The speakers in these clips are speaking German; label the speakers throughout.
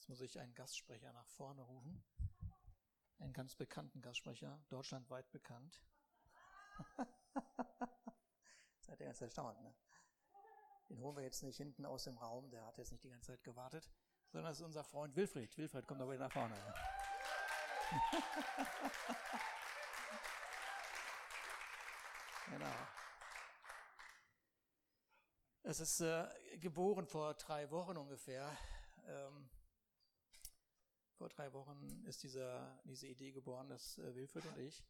Speaker 1: Jetzt muss ich einen Gastsprecher nach vorne rufen. Einen ganz bekannten Gastsprecher, deutschlandweit bekannt. Seid ihr ganz erstaunt, ne? Den holen wir jetzt nicht hinten aus dem Raum, der hat jetzt nicht die ganze Zeit gewartet, sondern das ist unser Freund Wilfried. Wilfried, komm doch wieder nach vorne. genau. Es ist äh, geboren vor drei Wochen ungefähr. Ähm, vor drei Wochen ist dieser, diese Idee geboren, dass äh, Wilfried und ich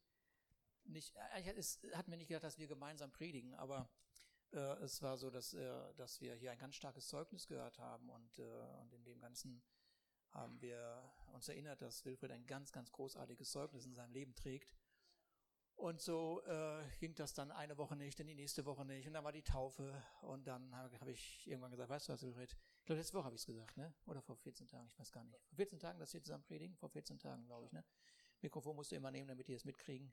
Speaker 1: nicht, äh, es hat mir nicht gedacht, dass wir gemeinsam predigen, aber äh, es war so, dass, äh, dass wir hier ein ganz starkes Zeugnis gehört haben und, äh, und in dem Ganzen haben wir uns erinnert, dass Wilfried ein ganz, ganz großartiges Zeugnis in seinem Leben trägt. Und so äh, ging das dann eine Woche nicht, dann die nächste Woche nicht. Und dann war die Taufe. Und dann habe hab ich irgendwann gesagt, weißt du was, Wilfried? Ich glaube, letzte Woche habe ich es gesagt, ne? Oder vor 14 Tagen, ich weiß gar nicht. Vor 14 Tagen, dass wir zusammen predigen? Vor 14 Tagen, glaube ich, ne? Mikrofon musst du immer nehmen, damit die es mitkriegen.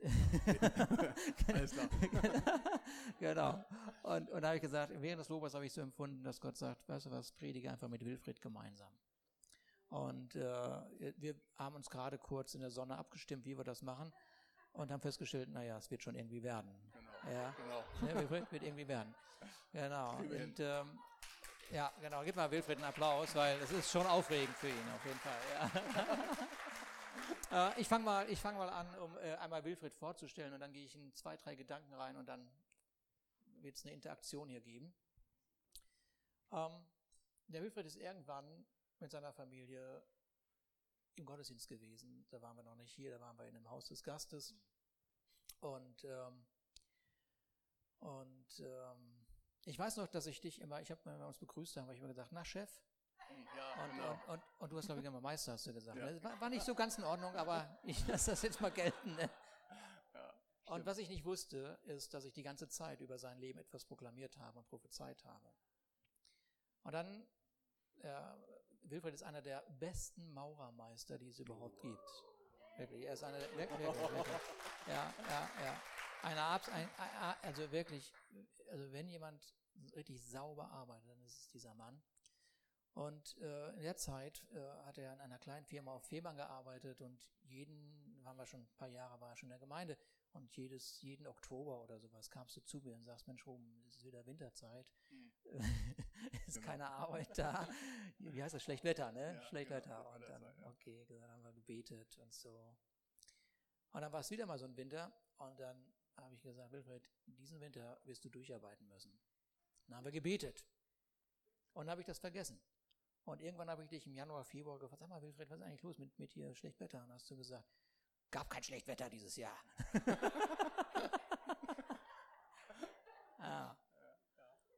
Speaker 1: Alles klar. genau. Und, und da habe ich gesagt, während des Lobers habe ich so empfunden, dass Gott sagt, weißt du was, predige einfach mit Wilfried gemeinsam. Und äh, wir haben uns gerade kurz in der Sonne abgestimmt, wie wir das machen und haben festgestellt, naja, es wird schon irgendwie werden. Genau. Ja, genau. Ja, wird, irgendwie werden. Genau. Und, ähm, ja, genau. Gib mal Wilfried einen Applaus, weil es ist schon aufregend für ihn auf jeden Fall. Ja. Äh, ich fange mal, ich fang mal an, um äh, einmal Wilfried vorzustellen und dann gehe ich in zwei, drei Gedanken rein und dann wird es eine Interaktion hier geben. Ähm, der Wilfried ist irgendwann mit seiner Familie im Gottesdienst gewesen. Da waren wir noch nicht hier, da waren wir in dem Haus des Gastes. Und, ähm, und ähm, ich weiß noch, dass ich dich immer, ich habe, wenn wir uns begrüßt haben, habe ich immer gesagt, na Chef. Ja, und, genau. und, und, und, du hast, glaube ich, immer Meister, hast du gesagt. Ja. War, war, nicht so ganz in Ordnung, aber ich lasse das jetzt mal gelten. Ne? Ja, und was ich nicht wusste, ist, dass ich die ganze Zeit über sein Leben etwas proklamiert habe und prophezeit habe. Und dann ja, Wilfried ist einer der besten Maurermeister, die es überhaupt gibt. Wirklich, er ist einer der, wirklich, wirklich, wirklich. Ja, ja, ja. Eine ein, also wirklich, also wenn jemand richtig sauber arbeitet, dann ist es dieser Mann. Und äh, in der Zeit äh, hat er in einer kleinen Firma auf Fehmarn gearbeitet und jeden, waren wir schon ein paar Jahre, war er schon in der Gemeinde und jedes, jeden Oktober oder sowas kamst du zu mir und sagst, Mensch, es ist wieder Winterzeit, mhm. ist genau. keine Arbeit da. Wie heißt das? Schlechtwetter, ne? Ja, Schlechtwetter. Genau, und dann, sein, ja. okay, dann haben wir gebetet und so. Und dann war es wieder mal so ein Winter und dann habe ich gesagt, Wilfried, diesen Winter wirst du durcharbeiten müssen. Dann haben wir gebetet. Und dann habe ich das vergessen. Und irgendwann habe ich dich im Januar, Februar gefragt, sag mal, Wilfried, was ist eigentlich los mit, mit hier Schlechtwetter? Und hast du gesagt, gab kein Schlechtwetter dieses Jahr. ah.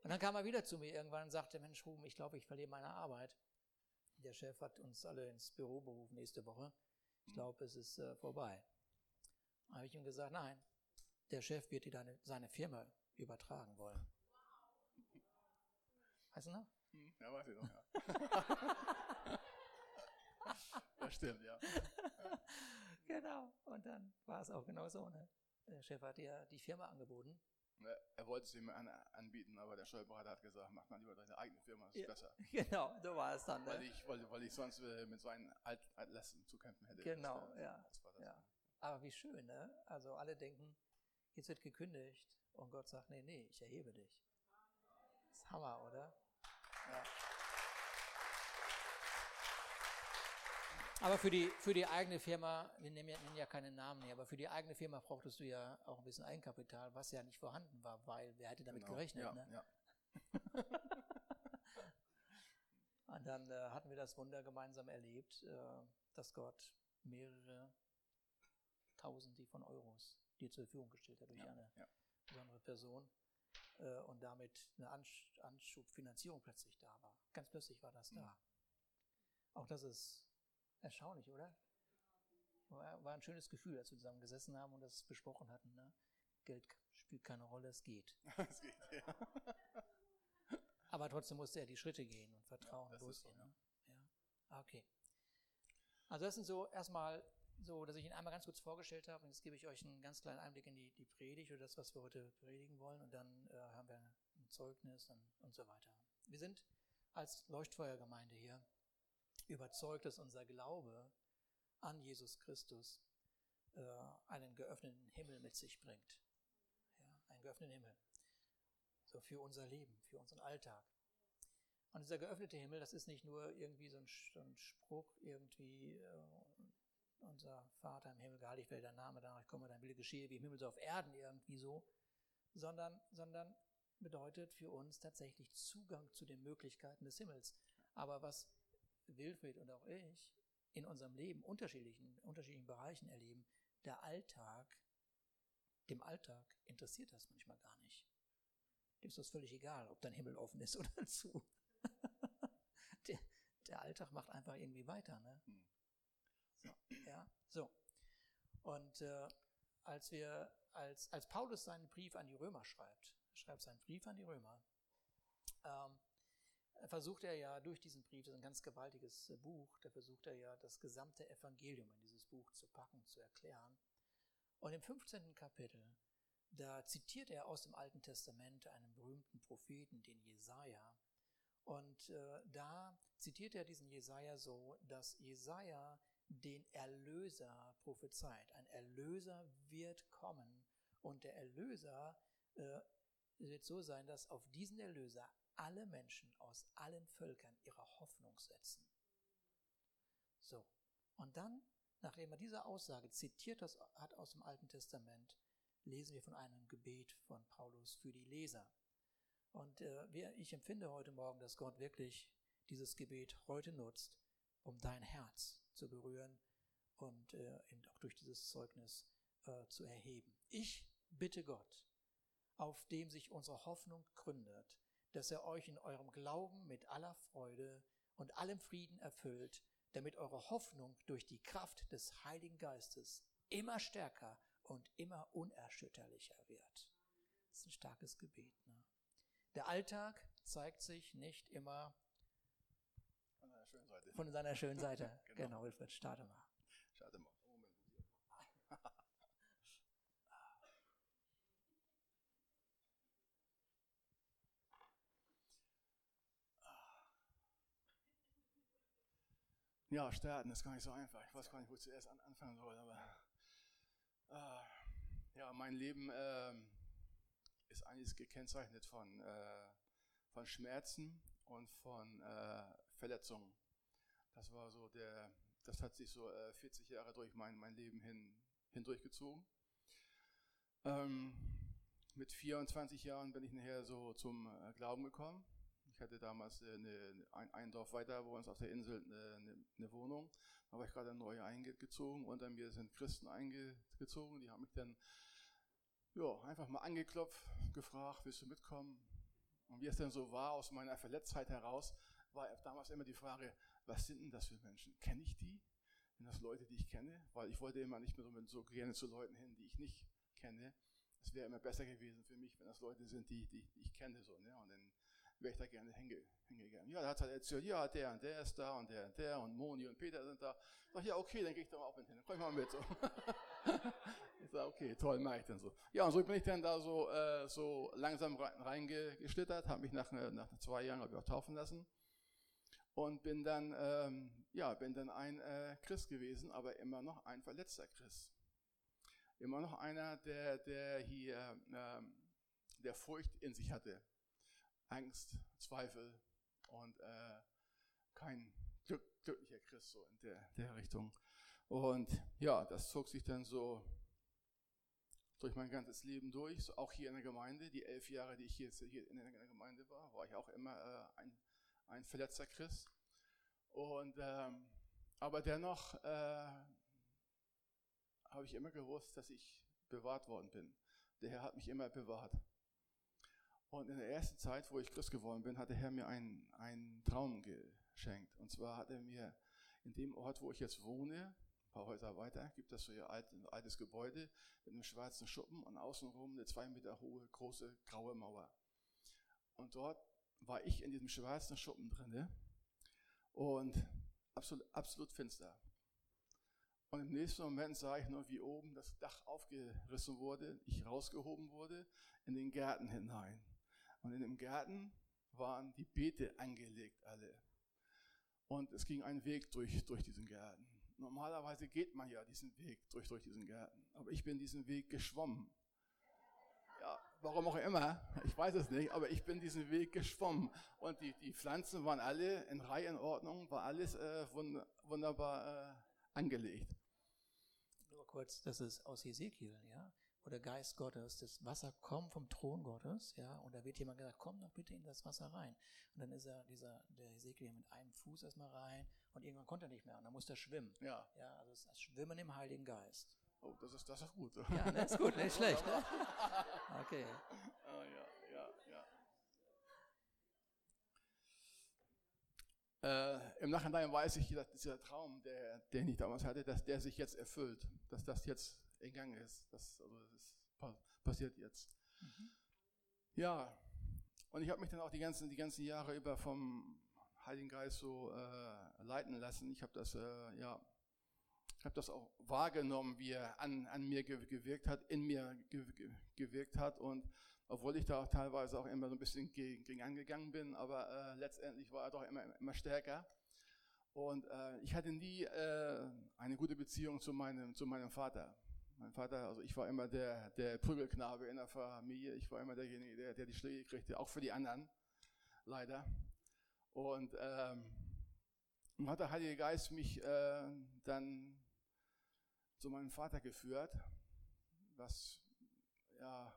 Speaker 1: Und dann kam er wieder zu mir irgendwann und sagte, Mensch, Ruben, ich glaube, ich verliere meine Arbeit. Der Chef hat uns alle ins Büro berufen nächste Woche. Ich glaube, es ist äh, vorbei. Da habe ich ihm gesagt, nein, der Chef wird dir deine, seine Firma übertragen wollen. Weißt du noch?
Speaker 2: Hm, ja, weiß ich noch, ja. das stimmt, ja.
Speaker 1: genau. Und dann war es auch genau so. Ne? Der Chef hat ja die Firma angeboten.
Speaker 2: Er wollte es ihm an, anbieten, aber der Steuerberater hat gesagt, mach mal lieber deine eigene Firma, das ist ja, besser.
Speaker 1: Genau, so war es dann.
Speaker 2: Ne? Weil, ich, weil, weil ich sonst äh, mit seinen Alt Altlasten zu kämpfen hätte.
Speaker 1: Genau, das, ja. Das das ja. Aber wie schön, ne? Also alle denken, jetzt wird gekündigt und Gott sagt, nee, nee, ich erhebe dich. Das ist Hammer, oder? Ja. Aber für die, für die eigene Firma, wir nennen ja, nennen ja keine Namen mehr, aber für die eigene Firma brauchtest du ja auch ein bisschen Eigenkapital, was ja nicht vorhanden war, weil wer hätte damit genau. gerechnet? Ja, ne? ja. Und dann äh, hatten wir das Wunder gemeinsam erlebt, äh, dass Gott mehrere Tausende von Euros dir zur Verfügung gestellt hat durch ja, eine besondere Person und damit eine Anschubfinanzierung plötzlich da war. Ganz plötzlich war das da. Auch das ist erstaunlich, oder? War, ein schönes Gefühl, als wir zusammen gesessen haben und das besprochen hatten. Ne? Geld spielt keine Rolle, es geht. es geht, ja. Aber trotzdem musste er die Schritte gehen und Vertrauen ja, losgehen. So, ne? ja. Okay. Also das sind so erstmal so, dass ich ihn einmal ganz kurz vorgestellt habe und jetzt gebe ich euch einen ganz kleinen Einblick in die, die Predigt oder das, was wir heute predigen wollen und dann äh, haben wir ein Zeugnis und, und so weiter. Wir sind als Leuchtfeuergemeinde hier überzeugt, dass unser Glaube an Jesus Christus äh, einen geöffneten Himmel mit sich bringt. Ja, einen geöffneten Himmel. So für unser Leben, für unseren Alltag. Und dieser geöffnete Himmel, das ist nicht nur irgendwie so ein, so ein Spruch, irgendwie äh, unser Vater im Himmel, geheiligt werde dein Name, danach komme dein Wille geschehe, wie im Himmel so auf Erden irgendwie so, sondern, sondern bedeutet für uns tatsächlich Zugang zu den Möglichkeiten des Himmels. Aber was Wilfried und auch ich in unserem Leben unterschiedlichen, unterschiedlichen Bereichen erleben, der Alltag, dem Alltag interessiert das manchmal gar nicht. Dem ist das völlig egal, ob dein Himmel offen ist oder zu. der, der Alltag macht einfach irgendwie weiter. Ne? So, ja, so. Und äh, als wir, als, als Paulus seinen Brief an die Römer schreibt, schreibt seinen Brief an die Römer, ähm, versucht er ja durch diesen Brief, das ist ein ganz gewaltiges äh, Buch, da versucht er ja das gesamte Evangelium in dieses Buch zu packen, zu erklären. Und im 15. Kapitel, da zitiert er aus dem Alten Testament einen berühmten Propheten, den Jesaja. Und äh, da zitiert er diesen Jesaja so, dass Jesaja den Erlöser prophezeit. Ein Erlöser wird kommen und der Erlöser äh, wird so sein, dass auf diesen Erlöser alle Menschen aus allen Völkern ihre Hoffnung setzen. So. Und dann, nachdem er diese Aussage zitiert hat aus dem Alten Testament, lesen wir von einem Gebet von Paulus für die Leser. Und äh, ich empfinde heute Morgen, dass Gott wirklich dieses Gebet heute nutzt, um dein Herz zu berühren und äh, auch durch dieses Zeugnis äh, zu erheben. Ich bitte Gott, auf dem sich unsere Hoffnung gründet, dass er euch in eurem Glauben mit aller Freude und allem Frieden erfüllt, damit eure Hoffnung durch die Kraft des Heiligen Geistes immer stärker und immer unerschütterlicher wird. Das ist ein starkes Gebet. Ne? Der Alltag zeigt sich nicht immer
Speaker 2: schönen Seite.
Speaker 1: Von seiner schönen Seite. genau. genau, Wilfried, starte mal.
Speaker 2: Starte mal. Ja, starten ist gar nicht so einfach. Ich weiß gar nicht, wo ich zuerst anfangen soll, aber äh, ja, mein Leben äh, ist eigentlich gekennzeichnet von, äh, von Schmerzen und von äh, Verletzungen. Das war so der, das hat sich so 40 äh, Jahre durch mein, mein Leben hin, hindurchgezogen. Ähm, mit 24 Jahren bin ich nachher so zum äh, Glauben gekommen ich hatte damals äh, eine, ein, ein, Dorf weiter bei uns auf der Insel eine, eine, eine Wohnung. Da war ich gerade neu eingezogen. Unter mir sind Christen eingezogen. Die haben mich dann ja, einfach mal angeklopft, gefragt, willst du mitkommen? Und wie es denn so war, aus meiner Verletztheit heraus, war damals immer die Frage, was sind denn das für Menschen? Kenne ich die? Sind das Leute, die ich kenne? Weil ich wollte immer nicht mehr so, gerne zu Leuten hin, die ich nicht kenne. Es wäre immer besser gewesen für mich, wenn das Leute sind, die, die, die ich kenne. So, ne? Und dann wäre ich da gerne hinge, hingegangen. Ja, da hat er erzählt, ja, der und der ist da und der und der und Moni und Peter sind da. Ich sag, ja, okay, dann gehe ich da mal auch mit hin. Dann komm ich mal mit. So. ich sag, okay, toll, mach ich dann so. Ja, und so bin ich dann da so, äh, so langsam reingeschlittert, habe mich nach, nach zwei Jahren ich auch taufen lassen und bin dann, ähm, ja, bin dann ein äh, Christ gewesen, aber immer noch ein verletzter Christ. Immer noch einer, der, der hier, ähm, der Furcht in sich hatte Angst, Zweifel und äh, kein glück, glücklicher Christ so in der, der Richtung. Und ja, das zog sich dann so durch mein ganzes Leben durch, so auch hier in der Gemeinde. Die elf Jahre, die ich hier, hier in der Gemeinde war, war ich auch immer äh, ein, ein verletzter Christ. Und ähm, aber dennoch äh, habe ich immer gewusst, dass ich bewahrt worden bin. Der Herr hat mich immer bewahrt. Und in der ersten Zeit, wo ich Christ geworden bin, hat der Herr mir einen, einen Traum geschenkt. Und zwar hat er mir in dem Ort, wo ich jetzt wohne, ein paar Häuser weiter, gibt es so ein altes Gebäude mit einem schwarzen Schuppen und außenrum eine zwei Meter hohe, große, graue Mauer. Und dort war ich in diesem schwarzen Schuppen drinne und absolut, absolut finster. Und im nächsten Moment sah ich nur, wie oben das Dach aufgerissen wurde, ich rausgehoben wurde in den Garten hinein. Und in dem Garten waren die Beete angelegt alle. Und es ging ein Weg durch, durch diesen Garten. Normalerweise geht man ja diesen Weg durch, durch diesen Garten. Aber ich bin diesen Weg geschwommen. Warum auch immer, ich weiß es nicht, aber ich bin diesen Weg geschwommen. Und die, die Pflanzen waren alle in Reihenordnung, war alles äh, wunderbar äh, angelegt.
Speaker 1: Nur kurz, das ist aus Ezekiel, ja, wo der Geist Gottes, das Wasser kommt vom Thron Gottes, ja, und da wird jemand gesagt, komm doch bitte in das Wasser rein. Und dann ist er, dieser, der Ezekiel mit einem Fuß erstmal rein und irgendwann konnte er nicht mehr und dann musste er schwimmen.
Speaker 2: Ja.
Speaker 1: Ja, also das Schwimmen im Heiligen Geist.
Speaker 2: Oh, das ist, das ist gut.
Speaker 1: Ja, das ist gut, nicht schlecht. Ne? Okay.
Speaker 2: Ah, ja, ja, ja. Äh, Im Nachhinein weiß ich, dass dieser Traum, der, den ich damals hatte, dass der sich jetzt erfüllt, dass das jetzt in Gang ist. Das, also das passiert jetzt. Mhm. Ja, und ich habe mich dann auch die ganzen, die ganzen Jahre über vom Heiligen Geist so äh, leiten lassen. Ich habe das, äh, ja, habe das auch wahrgenommen, wie er an, an mir gewirkt hat, in mir gewirkt hat und obwohl ich da auch teilweise auch immer so ein bisschen gegen, gegen angegangen bin, aber äh, letztendlich war er doch immer, immer stärker. Und äh, ich hatte nie äh, eine gute Beziehung zu meinem, zu meinem Vater. Mein Vater, also ich war immer der, der Prügelknabe in der Familie. Ich war immer derjenige, der, der die Schläge kriegte, auch für die anderen, leider. Und ähm, hat der Heilige Geist mich äh, dann zu meinem Vater geführt. Was, ja,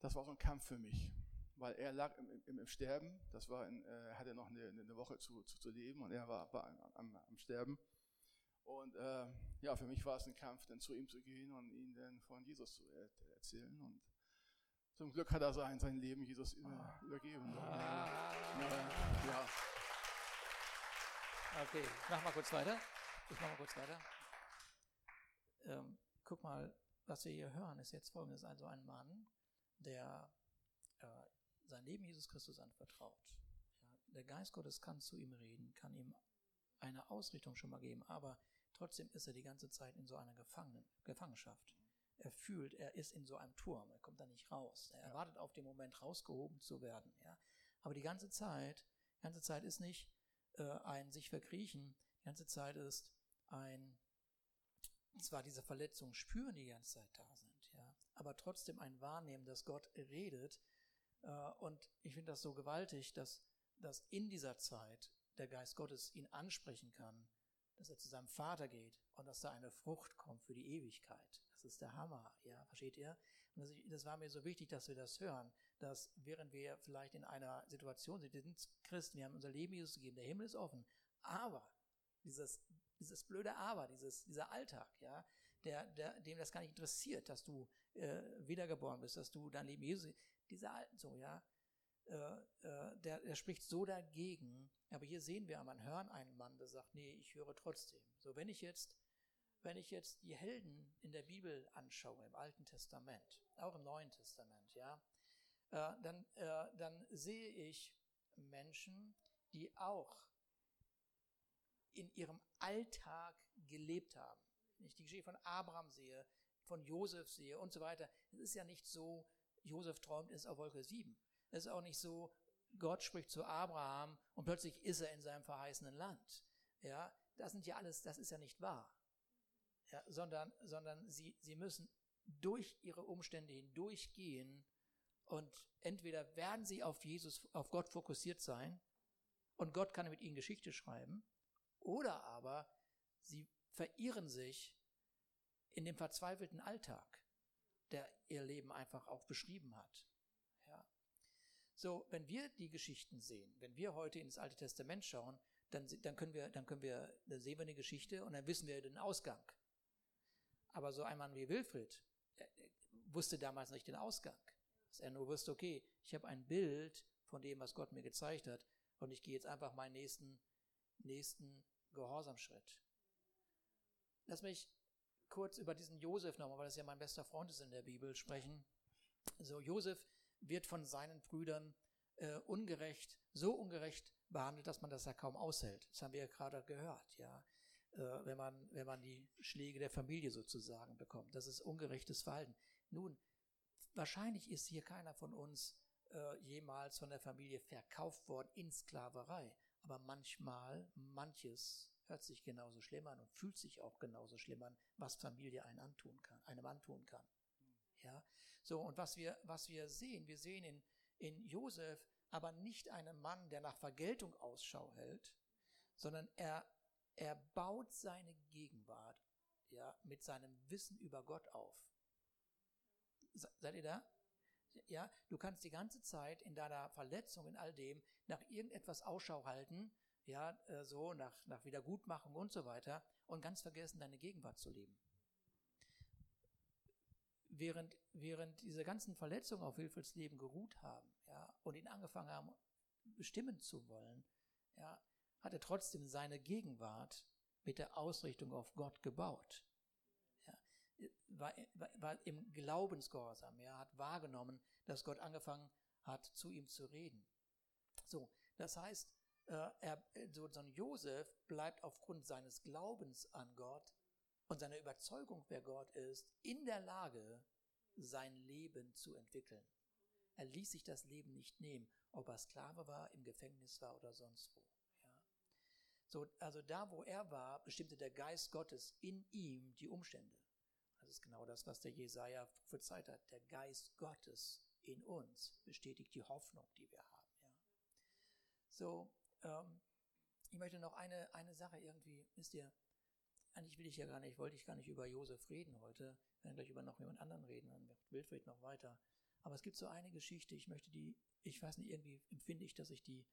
Speaker 2: das war so ein Kampf für mich, weil er lag im, im, im Sterben. Das war, in, äh, er hatte noch eine, eine Woche zu, zu, zu, leben und er war, war am, am Sterben. Und äh, ja, für mich war es ein Kampf, dann zu ihm zu gehen und ihn dann von Jesus zu erzählen. Und zum Glück hat er sein, sein Leben Jesus übergeben. Ah.
Speaker 1: Ja, ja. Okay, mach mal kurz weiter. Ich mach mal kurz weiter ähm, guck mal, was wir hier hören, ist jetzt folgendes. Also ein Mann, der äh, sein Leben Jesus Christus anvertraut. Ja, der Geist Gottes kann zu ihm reden, kann ihm eine Ausrichtung schon mal geben, aber trotzdem ist er die ganze Zeit in so einer Gefangenen, Gefangenschaft. Er fühlt, er ist in so einem Turm, er kommt da nicht raus. Er ja. wartet auf den Moment, rausgehoben zu werden. Ja. Aber die ganze Zeit, die ganze Zeit ist nicht äh, ein sich verkriechen, die ganze Zeit ist ein zwar diese Verletzungen spüren die ganze Zeit da sind, ja, aber trotzdem ein Wahrnehmen, dass Gott redet. Äh, und ich finde das so gewaltig, dass, dass in dieser Zeit der Geist Gottes ihn ansprechen kann, dass er zu seinem Vater geht und dass da eine Frucht kommt für die Ewigkeit. Das ist der Hammer, ja, versteht ihr? Und das, das war mir so wichtig, dass wir das hören, dass während wir vielleicht in einer Situation sind, wir sind Christen, wir haben unser Leben Jesus gegeben, der Himmel ist offen, aber dieses dieses blöde Aber, dieses, dieser Alltag, ja, der, der, dem das gar nicht interessiert, dass du äh, wiedergeboren bist, dass du dein Leben Jesus, dieser Alten so, ja, äh, äh, der, der spricht so dagegen. Aber hier sehen wir, man hören einen Mann, der sagt, nee, ich höre trotzdem. So, wenn ich jetzt, wenn ich jetzt die Helden in der Bibel anschaue, im Alten Testament, auch im Neuen Testament, ja, äh, dann, äh, dann sehe ich Menschen, die auch in ihrem Alltag gelebt haben. Wenn ich die Geschichte von Abraham sehe, von Josef sehe und so weiter, es ist ja nicht so, Josef träumt ist auf Wolke 7. Es ist auch nicht so, Gott spricht zu Abraham und plötzlich ist er in seinem verheißenen Land. Ja, das sind ja alles, das ist ja nicht wahr. Ja, sondern, sondern sie, sie müssen durch ihre Umstände hindurchgehen und entweder werden sie auf Jesus, auf Gott fokussiert sein und Gott kann mit ihnen Geschichte schreiben oder aber sie verirren sich in dem verzweifelten Alltag, der ihr Leben einfach auch beschrieben hat. Ja. So, wenn wir die Geschichten sehen, wenn wir heute ins Alte Testament schauen, dann, dann können wir, dann können wir, dann sehen wir eine Geschichte und dann wissen wir den Ausgang. Aber so ein Mann wie Wilfried wusste damals nicht den Ausgang. Dass er nur wusste, okay, ich habe ein Bild von dem, was Gott mir gezeigt hat, und ich gehe jetzt einfach meinen nächsten nächsten Gehorsamschritt. Lass mich kurz über diesen Josef nochmal, weil das ja mein bester Freund ist in der Bibel, sprechen. So, Josef wird von seinen Brüdern äh, ungerecht, so ungerecht behandelt, dass man das ja kaum aushält. Das haben wir ja gerade gehört, ja. Äh, wenn man, wenn man die Schläge der Familie sozusagen bekommt. Das ist ungerechtes Verhalten. Nun, wahrscheinlich ist hier keiner von uns äh, jemals von der Familie verkauft worden in Sklaverei. Aber manchmal, manches hört sich genauso schlimm an und fühlt sich auch genauso schlimm an, was Familie einem antun kann, einem antun kann. Ja, so, und was wir, was wir sehen, wir sehen in, in Josef aber nicht einen Mann, der nach Vergeltung Ausschau hält, sondern er, er baut seine Gegenwart, ja, mit seinem Wissen über Gott auf. Seid ihr da? Ja, du kannst die ganze Zeit in deiner Verletzung, in all dem, nach irgendetwas Ausschau halten, ja, äh, so, nach, nach Wiedergutmachung und so weiter, und ganz vergessen, deine Gegenwart zu leben. Während, während diese ganzen Verletzungen auf Wilfrieds Leben geruht haben, ja, und ihn angefangen haben, bestimmen zu wollen, ja, hat er trotzdem seine Gegenwart mit der Ausrichtung auf Gott gebaut war, war im Glaubensgehorsam. Er hat wahrgenommen, dass Gott angefangen hat, zu ihm zu reden. So, das heißt, äh, er, so, so ein Josef bleibt aufgrund seines Glaubens an Gott und seiner Überzeugung, wer Gott ist, in der Lage, sein Leben zu entwickeln. Er ließ sich das Leben nicht nehmen, ob er Sklave war, im Gefängnis war oder sonst wo. Ja. So, also da, wo er war, bestimmte der Geist Gottes in ihm die Umstände. Das ist genau das, was der Jesaja prophezeit hat. Der Geist Gottes in uns bestätigt die Hoffnung, die wir haben. Ja. So, ähm, ich möchte noch eine, eine Sache irgendwie, wisst ihr, eigentlich will ich ja gar nicht, wollte ich gar nicht über Josef reden heute. Wir werden gleich über noch jemand anderen reden, dann wird Wilfried noch weiter. Aber es gibt so eine Geschichte, ich möchte die, ich weiß nicht, irgendwie empfinde ich, dass ich die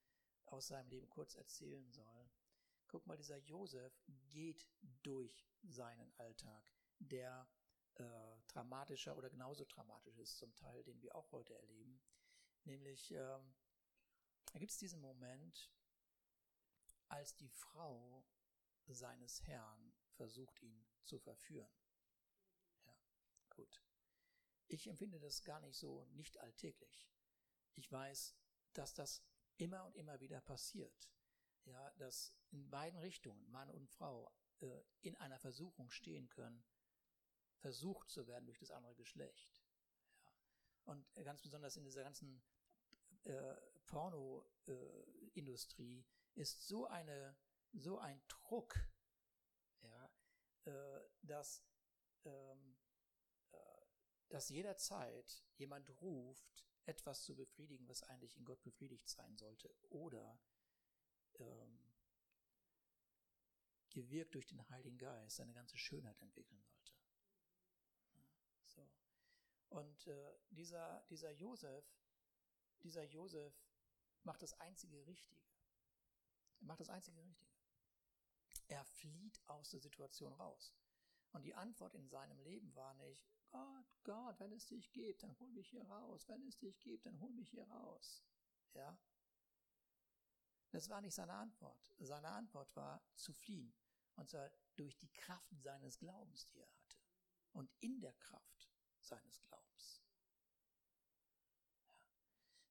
Speaker 1: aus seinem Leben kurz erzählen soll. Guck mal, dieser Josef geht durch seinen Alltag, der äh, dramatischer oder genauso dramatisch ist zum Teil, den wir auch heute erleben. Nämlich, ähm, da gibt es diesen Moment, als die Frau seines Herrn versucht, ihn zu verführen. Ja, gut. Ich empfinde das gar nicht so nicht alltäglich. Ich weiß, dass das immer und immer wieder passiert. Ja, dass in beiden Richtungen, Mann und Frau, äh, in einer Versuchung stehen können, versucht zu werden durch das andere Geschlecht. Ja. Und ganz besonders in dieser ganzen äh, Porno-Industrie äh, ist so eine so ein Druck, ja, äh, dass ähm, äh, dass jederzeit jemand ruft, etwas zu befriedigen, was eigentlich in Gott befriedigt sein sollte, oder ähm, gewirkt durch den Heiligen Geist seine ganze Schönheit entwickeln sollte. Und äh, dieser, dieser Josef, dieser Josef macht das einzige Richtige. Er macht das einzige Richtige. Er flieht aus der Situation raus. Und die Antwort in seinem Leben war nicht, Gott, Gott, wenn es dich gibt, dann hol mich hier raus. Wenn es dich gibt, dann hol mich hier raus. Ja? Das war nicht seine Antwort. Seine Antwort war zu fliehen. Und zwar durch die Kraft seines Glaubens, die er hatte. Und in der Kraft seines Glaubens. Ja.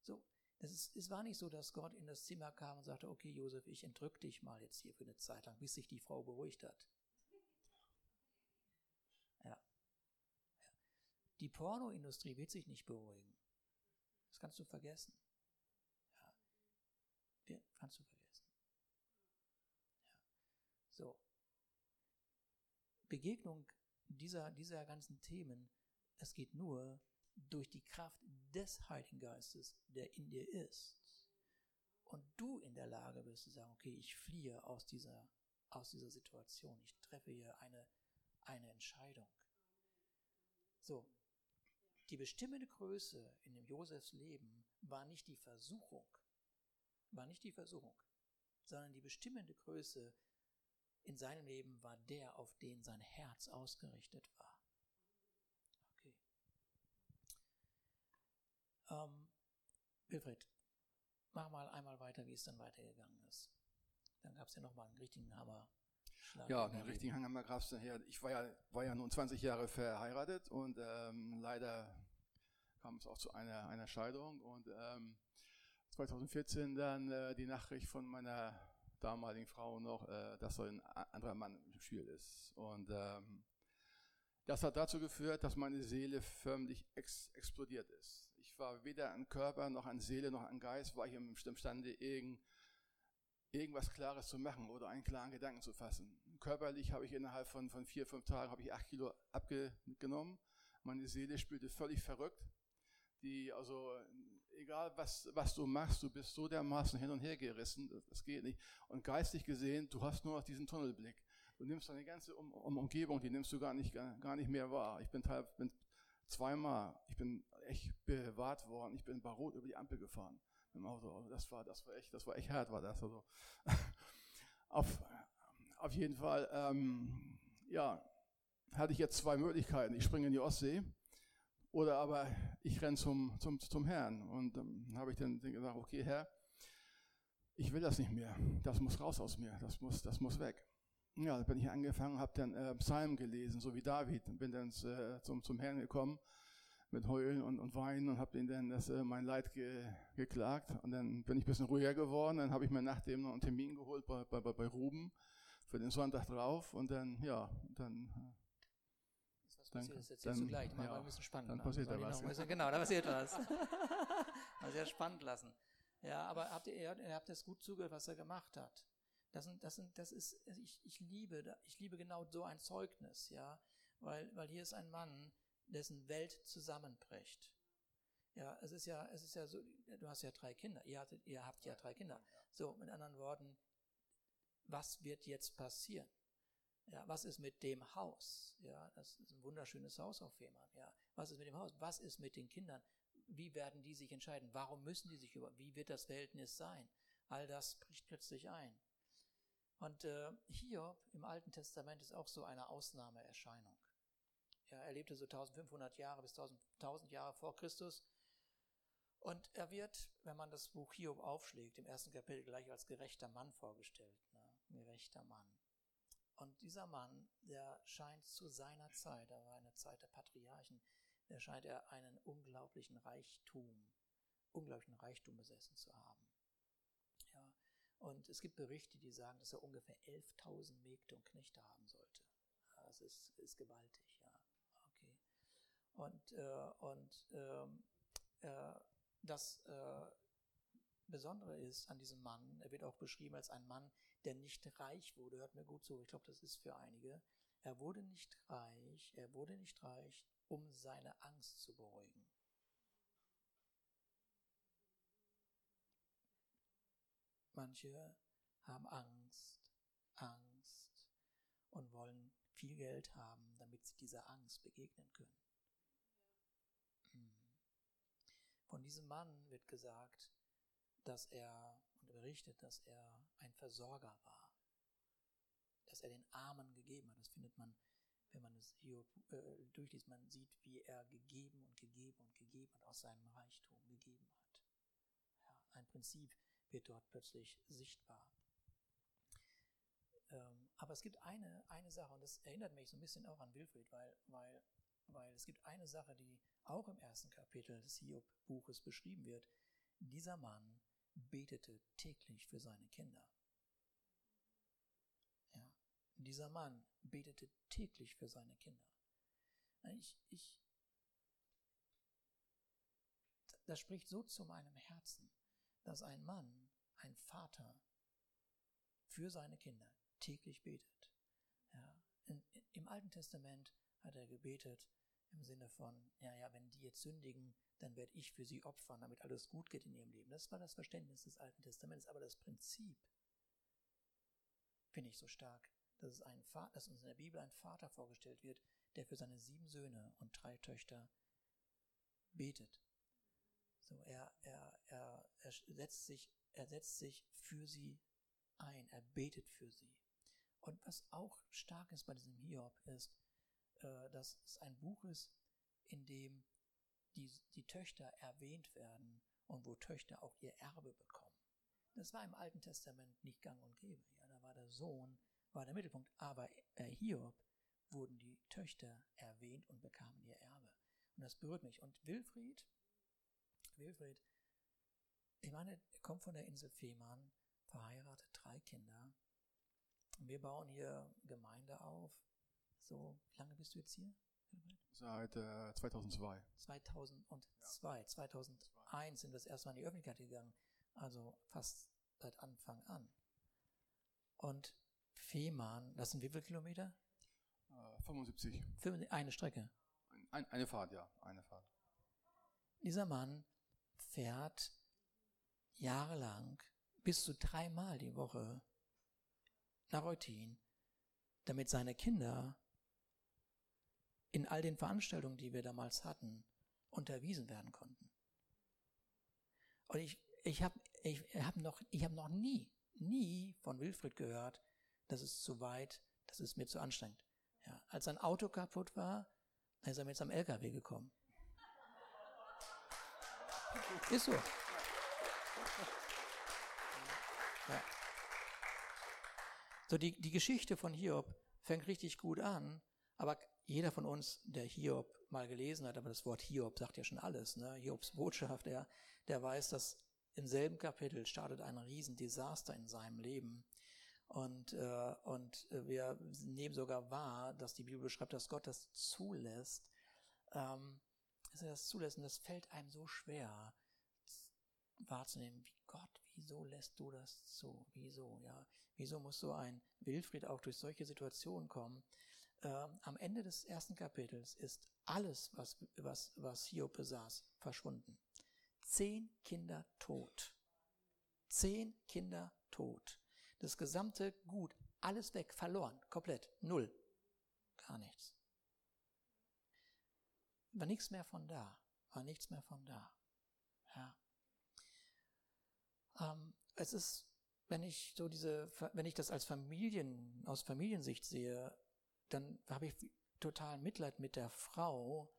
Speaker 1: So, es, ist, es war nicht so, dass Gott in das Zimmer kam und sagte, okay, Josef, ich entrück dich mal jetzt hier für eine Zeit lang, bis sich die Frau beruhigt hat. Ja. ja. Die Pornoindustrie wird sich nicht beruhigen. Das kannst du vergessen. Ja. Kannst du vergessen. Ja. So. Begegnung dieser, dieser ganzen Themen es geht nur durch die Kraft des Heiligen Geistes, der in dir ist. Und du in der Lage bist zu sagen, okay, ich fliehe aus dieser, aus dieser Situation. Ich treffe hier eine, eine Entscheidung. So. Die bestimmende Größe in dem Josefs Leben war nicht die Versuchung, war nicht die Versuchung, sondern die bestimmende Größe in seinem Leben war der, auf den sein Herz ausgerichtet war. Ähm, Wilfried, mach mal einmal weiter, wie es dann weitergegangen ist. Dann gab es ja nochmal einen richtigen Hammer.
Speaker 2: Ja, einen richtigen Hammer gab es nachher. Ich war ja, war ja nun 20 Jahre verheiratet und ähm, leider kam es auch zu einer, einer Scheidung und ähm, 2014 dann äh, die Nachricht von meiner damaligen Frau noch, äh, dass so ein anderer Mann im Spiel ist. Und ähm, das hat dazu geführt, dass meine Seele förmlich ex explodiert ist ich war weder an Körper noch an Seele noch an Geist, war ich imstande, irgend, irgendwas Klares zu machen oder einen klaren Gedanken zu fassen. Körperlich habe ich innerhalb von, von vier, fünf Tagen habe ich acht Kilo abgenommen. Meine Seele spürte völlig verrückt. Die, also, egal was, was du machst, du bist so dermaßen hin und her gerissen, das, das geht nicht. Und geistig gesehen, du hast nur noch diesen Tunnelblick. Du nimmst deine ganze um, um Umgebung, die nimmst du gar nicht, gar, gar nicht mehr wahr. Ich bin, teil, bin zweimal, ich bin echt bewahrt worden, ich bin bei Rot über die Ampel gefahren mit dem Auto. Das war, das war echt, das war echt hart, war das. Also auf, auf jeden Fall, ähm, ja, hatte ich jetzt zwei Möglichkeiten. Ich springe in die Ostsee oder aber ich renne zum, zum, zum Herrn. Und dann ähm, habe ich dann gesagt, okay, Herr, ich will das nicht mehr. Das muss raus aus mir. Das muss, das muss weg. Ja, dann bin ich angefangen, habe dann äh, Psalm gelesen, so wie David, und bin dann äh, zum, zum Herrn gekommen mit Heulen und, und Weinen und habe ihm dann das, äh, mein Leid ge, geklagt. Und dann bin ich ein bisschen ruhiger geworden. Dann habe ich mir nachdem noch einen Termin geholt bei, bei, bei Ruben für den Sonntag drauf. Und dann, ja, dann.
Speaker 1: Das, was passiert, das erzählst du gleich. Mal, ja, ein bisschen spannend.
Speaker 2: Dann passiert da was.
Speaker 1: Ja. Genau, da passiert was. mal sehr spannend lassen. Ja, aber habt ihr, ihr habt es gut zugehört, was er gemacht hat. Das, sind, das, sind, das ist, ich, ich liebe, ich liebe genau so ein Zeugnis, ja, weil, weil hier ist ein Mann, dessen Welt zusammenbricht. Ja, es ist ja, es ist ja so, du hast ja drei Kinder, ihr, hattet, ihr habt ja drei Kinder. So, mit anderen Worten, was wird jetzt passieren? Ja, was ist mit dem Haus? Ja, das ist ein wunderschönes Haus auf Fehmarn. Ja, was ist mit dem Haus? Was ist mit den Kindern? Wie werden die sich entscheiden? Warum müssen die sich über? Wie wird das Verhältnis sein? All das bricht plötzlich ein. Und äh, Hiob im Alten Testament ist auch so eine Ausnahmeerscheinung. Er lebte so 1500 Jahre bis 1000 Jahre vor Christus. Und er wird, wenn man das Buch Hiob aufschlägt, im ersten Kapitel gleich als gerechter Mann vorgestellt. Ne? Gerechter Mann. Und dieser Mann, der scheint zu seiner Zeit, da war eine Zeit der Patriarchen, der scheint er einen unglaublichen Reichtum, unglaublichen Reichtum besessen zu haben. Und es gibt Berichte, die sagen, dass er ungefähr 11.000 Mägde und Knechte haben sollte. Das ist, ist gewaltig, ja. Okay. Und, äh, und ähm, äh, das äh, Besondere ist an diesem Mann, er wird auch beschrieben als ein Mann, der nicht reich wurde. Hört mir gut zu, ich glaube, das ist für einige. Er wurde nicht reich, er wurde nicht reich, um seine Angst zu beruhigen. Manche haben Angst, Angst und wollen viel Geld haben, damit sie dieser Angst begegnen können. Hm. Von diesem Mann wird gesagt, dass er und berichtet, dass er ein Versorger war, dass er den Armen gegeben hat. Das findet man, wenn man es hier äh, durchliest, man sieht, wie er gegeben und gegeben und gegeben und aus seinem Reichtum gegeben hat. Ja, ein Prinzip, wird dort plötzlich sichtbar. Ähm, aber es gibt eine, eine Sache, und das erinnert mich so ein bisschen auch an Wilfried, weil, weil, weil es gibt eine Sache, die auch im ersten Kapitel des Hiob-Buches beschrieben wird. Dieser Mann betete täglich für seine Kinder. Ja, dieser Mann betete täglich für seine Kinder. Ich, ich, das spricht so zu meinem Herzen, dass ein Mann, ein Vater für seine Kinder täglich betet. Ja, in, Im Alten Testament hat er gebetet im Sinne von, ja, ja, wenn die jetzt sündigen, dann werde ich für sie opfern, damit alles gut geht in ihrem Leben. Das war das Verständnis des Alten Testaments. Aber das Prinzip finde ich so stark, dass, es ein Vater, dass uns in der Bibel ein Vater vorgestellt wird, der für seine sieben Söhne und drei Töchter betet. So, er, er, er, er setzt sich, er setzt sich für sie ein, er betet für sie. Und was auch stark ist bei diesem Hiob ist, äh, dass es ein Buch ist, in dem die, die Töchter erwähnt werden und wo Töchter auch ihr Erbe bekommen. Das war im Alten Testament nicht gang und gäbe. Ja, da war der Sohn, war der Mittelpunkt. Aber äh, Hiob wurden die Töchter erwähnt und bekamen ihr Erbe. Und das berührt mich. Und Wilfried Wilfried, ich meine, er kommt von der Insel Fehmarn, verheiratet, drei Kinder. Und wir bauen hier Gemeinde auf. So, wie lange bist du jetzt hier?
Speaker 2: Seit äh, 2002.
Speaker 1: 2002. Ja. 2001 sind wir das erste Mal in die Öffentlichkeit gegangen. Also fast seit Anfang an. Und Fehmarn, das sind wie viele Kilometer?
Speaker 2: Äh, 75.
Speaker 1: Eine Strecke.
Speaker 2: Ein, eine Fahrt, ja, eine Fahrt.
Speaker 1: Dieser Mann fährt jahrelang bis zu dreimal die Woche nach Eutin, damit seine Kinder in all den Veranstaltungen, die wir damals hatten, unterwiesen werden konnten. Und ich, ich habe ich hab noch, ich hab noch nie, nie von Wilfried gehört, das ist zu weit, das ist mir zu anstrengend. Ja, als sein Auto kaputt war, ist er mit seinem LKW gekommen. Ist so. Ja. So, die, die Geschichte von Hiob fängt richtig gut an, aber jeder von uns, der Hiob mal gelesen hat, aber das Wort Hiob sagt ja schon alles, ne? Hiobs Botschaft, der, der weiß, dass im selben Kapitel startet ein Riesendesaster in seinem Leben. Und, äh, und wir nehmen sogar wahr, dass die Bibel beschreibt, dass Gott das zulässt, ähm, dass er das zulässt. Und das fällt einem so schwer wahrzunehmen, wie Gott, wieso lässt du das zu? Wieso, ja? Wieso muss so ein Wilfried auch durch solche Situationen kommen? Ähm, am Ende des ersten Kapitels ist alles, was, was, was Hiob besaß, verschwunden. Zehn Kinder tot. Zehn Kinder tot. Das gesamte Gut, alles weg, verloren, komplett, null. Gar nichts. War nichts mehr von da. War nichts mehr von da. Ja. Ähm, es ist, wenn ich so diese, wenn ich das als Familien, aus Familiensicht sehe, dann habe ich total Mitleid mit der Frau,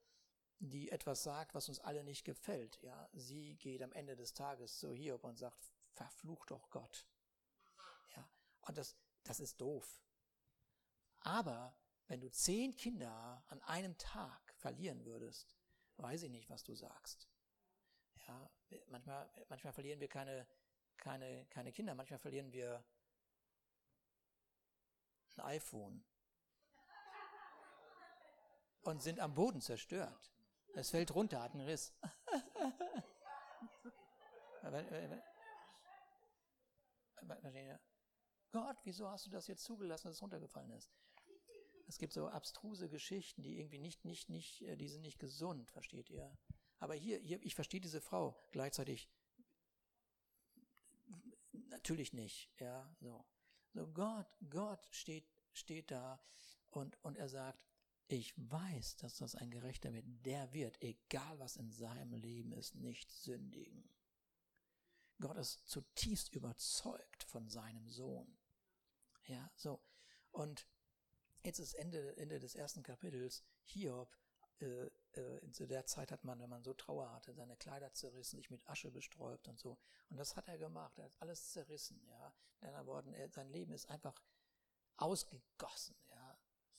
Speaker 1: die etwas sagt, was uns alle nicht gefällt. Ja, sie geht am Ende des Tages zu Hiob und sagt, verflucht doch Gott. Ja, und das, das ist doof. Aber wenn du zehn Kinder an einem Tag verlieren würdest, weiß ich nicht, was du sagst. Ja, manchmal, manchmal verlieren wir keine, keine, keine Kinder, manchmal verlieren wir ein iPhone und sind am Boden zerstört. Es fällt runter, hat einen Riss. Gott, wieso hast du das jetzt zugelassen, dass es runtergefallen ist? Es gibt so abstruse Geschichten, die irgendwie nicht, nicht, nicht, äh, die sind nicht gesund, versteht ihr? Aber hier, hier, ich verstehe diese Frau gleichzeitig natürlich nicht, ja, so. So Gott, Gott steht, steht da und, und er sagt, ich weiß, dass das ein Gerechter wird. Der wird, egal was in seinem Leben ist, nicht sündigen. Gott ist zutiefst überzeugt von seinem Sohn. Ja, so. Und jetzt ist Ende, Ende des ersten Kapitels. Hiob, äh, äh, zu der Zeit hat man, wenn man so Trauer hatte, seine Kleider zerrissen, sich mit Asche besträubt und so. Und das hat er gemacht. Er hat alles zerrissen, ja. In anderen Worten, er, sein Leben ist einfach ausgegossen,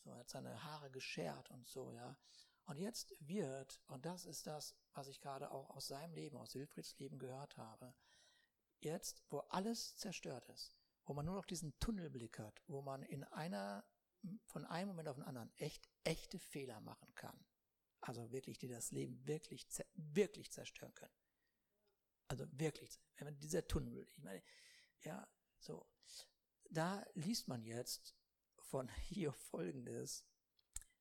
Speaker 1: so, er hat seine Haare geschert und so, ja. Und jetzt wird, und das ist das, was ich gerade auch aus seinem Leben, aus Wilfrieds Leben gehört habe, jetzt, wo alles zerstört ist, wo man nur noch diesen Tunnelblick hat, wo man in einer, von einem Moment auf den anderen echt, echte Fehler machen kann. Also wirklich, die das Leben wirklich, wirklich zerstören können. Also wirklich, wenn man dieser Tunnel, ich meine, ja, so. Da liest man jetzt von Hiob folgendes,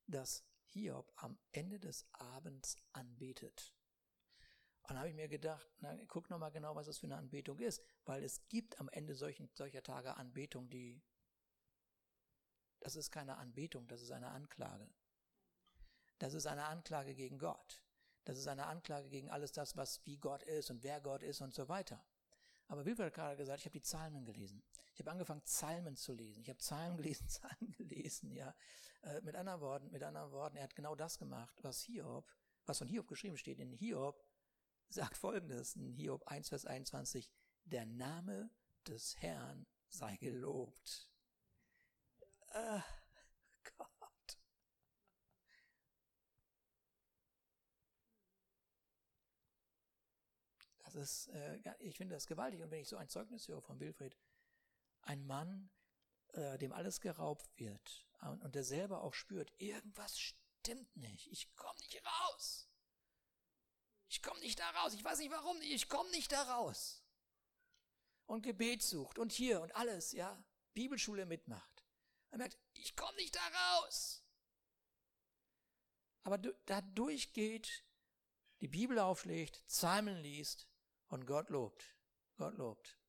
Speaker 1: dass Hiob am Ende des Abends anbetet. Und dann habe ich mir gedacht, na, guck nochmal genau, was das für eine Anbetung ist, weil es gibt am Ende solchen, solcher Tage Anbetung, die, das ist keine Anbetung, das ist eine Anklage. Das ist eine Anklage gegen Gott. Das ist eine Anklage gegen alles das, was wie Gott ist und wer Gott ist und so weiter. Aber Wilfried hat gerade gesagt, ich habe die Psalmen gelesen. Ich habe angefangen, Psalmen zu lesen. Ich habe Psalmen gelesen, Psalmen gelesen, ja. Äh, mit anderen Worten, mit anderen Worten, er hat genau das gemacht, was Hiob, was von Hiob geschrieben steht. In Hiob sagt folgendes, in Hiob 1, Vers 21, der Name des Herrn sei gelobt. Äh, ist, äh, ich finde das gewaltig. Und wenn ich so ein Zeugnis höre von Wilfried, ein Mann, äh, dem alles geraubt wird und, und der selber auch spürt, irgendwas stimmt nicht. Ich komme nicht raus. Ich komme nicht da raus. Ich weiß nicht warum. Ich komme nicht da raus. Und Gebet sucht und hier und alles, ja. Bibelschule mitmacht. Er merkt, ich komme nicht da raus. Aber dadurch geht, die Bibel aufschlägt, Psalmen liest und Gott lobt. Gott lobt.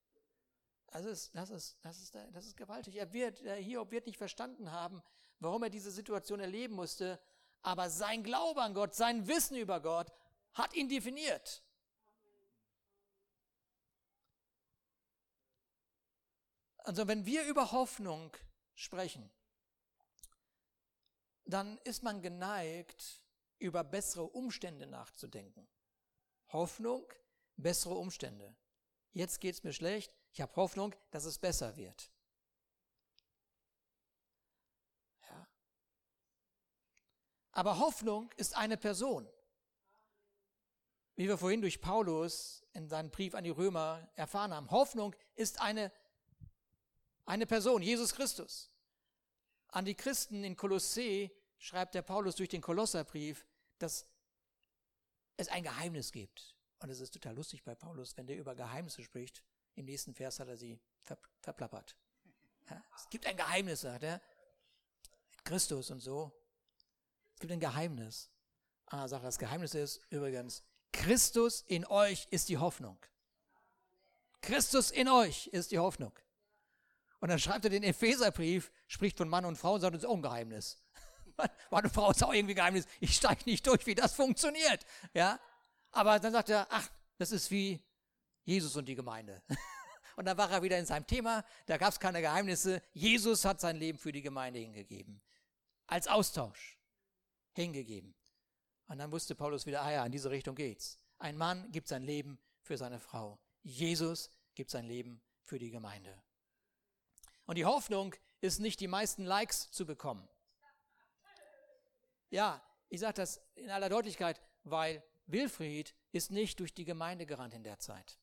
Speaker 1: Das ist, das ist, das ist, das ist gewaltig. Er wird, Hiob wird nicht verstanden haben, warum er diese Situation erleben musste, aber sein Glaube an Gott, sein Wissen über Gott hat ihn definiert. Also wenn wir über Hoffnung sprechen, dann ist man geneigt, über bessere Umstände nachzudenken. Hoffnung, bessere Umstände. Jetzt geht es mir schlecht, ich habe Hoffnung, dass es besser wird. Ja. Aber Hoffnung ist eine Person. Wie wir vorhin durch Paulus in seinem Brief an die Römer erfahren haben. Hoffnung ist eine, eine Person, Jesus Christus. An die Christen in Kolossee schreibt der Paulus durch den Kolosserbrief, dass es ein Geheimnis gibt. Und es ist total lustig bei Paulus, wenn der über Geheimnisse spricht. Im nächsten Vers hat er sie ver verplappert. Ja, es gibt ein Geheimnis, sagt er. Mit Christus und so. Es gibt ein Geheimnis. Ah, sagt er, das Geheimnis ist übrigens, Christus in euch ist die Hoffnung. Christus in euch ist die Hoffnung. Und dann schreibt er den Epheserbrief, spricht von Mann und Frau und sagt, das ist auch ein Geheimnis. Meine Frau ist auch irgendwie ein Geheimnis. Ich steige nicht durch, wie das funktioniert. Ja? Aber dann sagt er, ach, das ist wie Jesus und die Gemeinde. Und dann war er wieder in seinem Thema, da gab es keine Geheimnisse. Jesus hat sein Leben für die Gemeinde hingegeben. Als Austausch hingegeben. Und dann wusste Paulus wieder, ah ja, in diese Richtung geht's. Ein Mann gibt sein Leben für seine Frau. Jesus gibt sein Leben für die Gemeinde. Und die Hoffnung ist nicht, die meisten Likes zu bekommen. Ja, ich sage das in aller Deutlichkeit, weil Wilfried ist nicht durch die Gemeinde gerannt in der Zeit.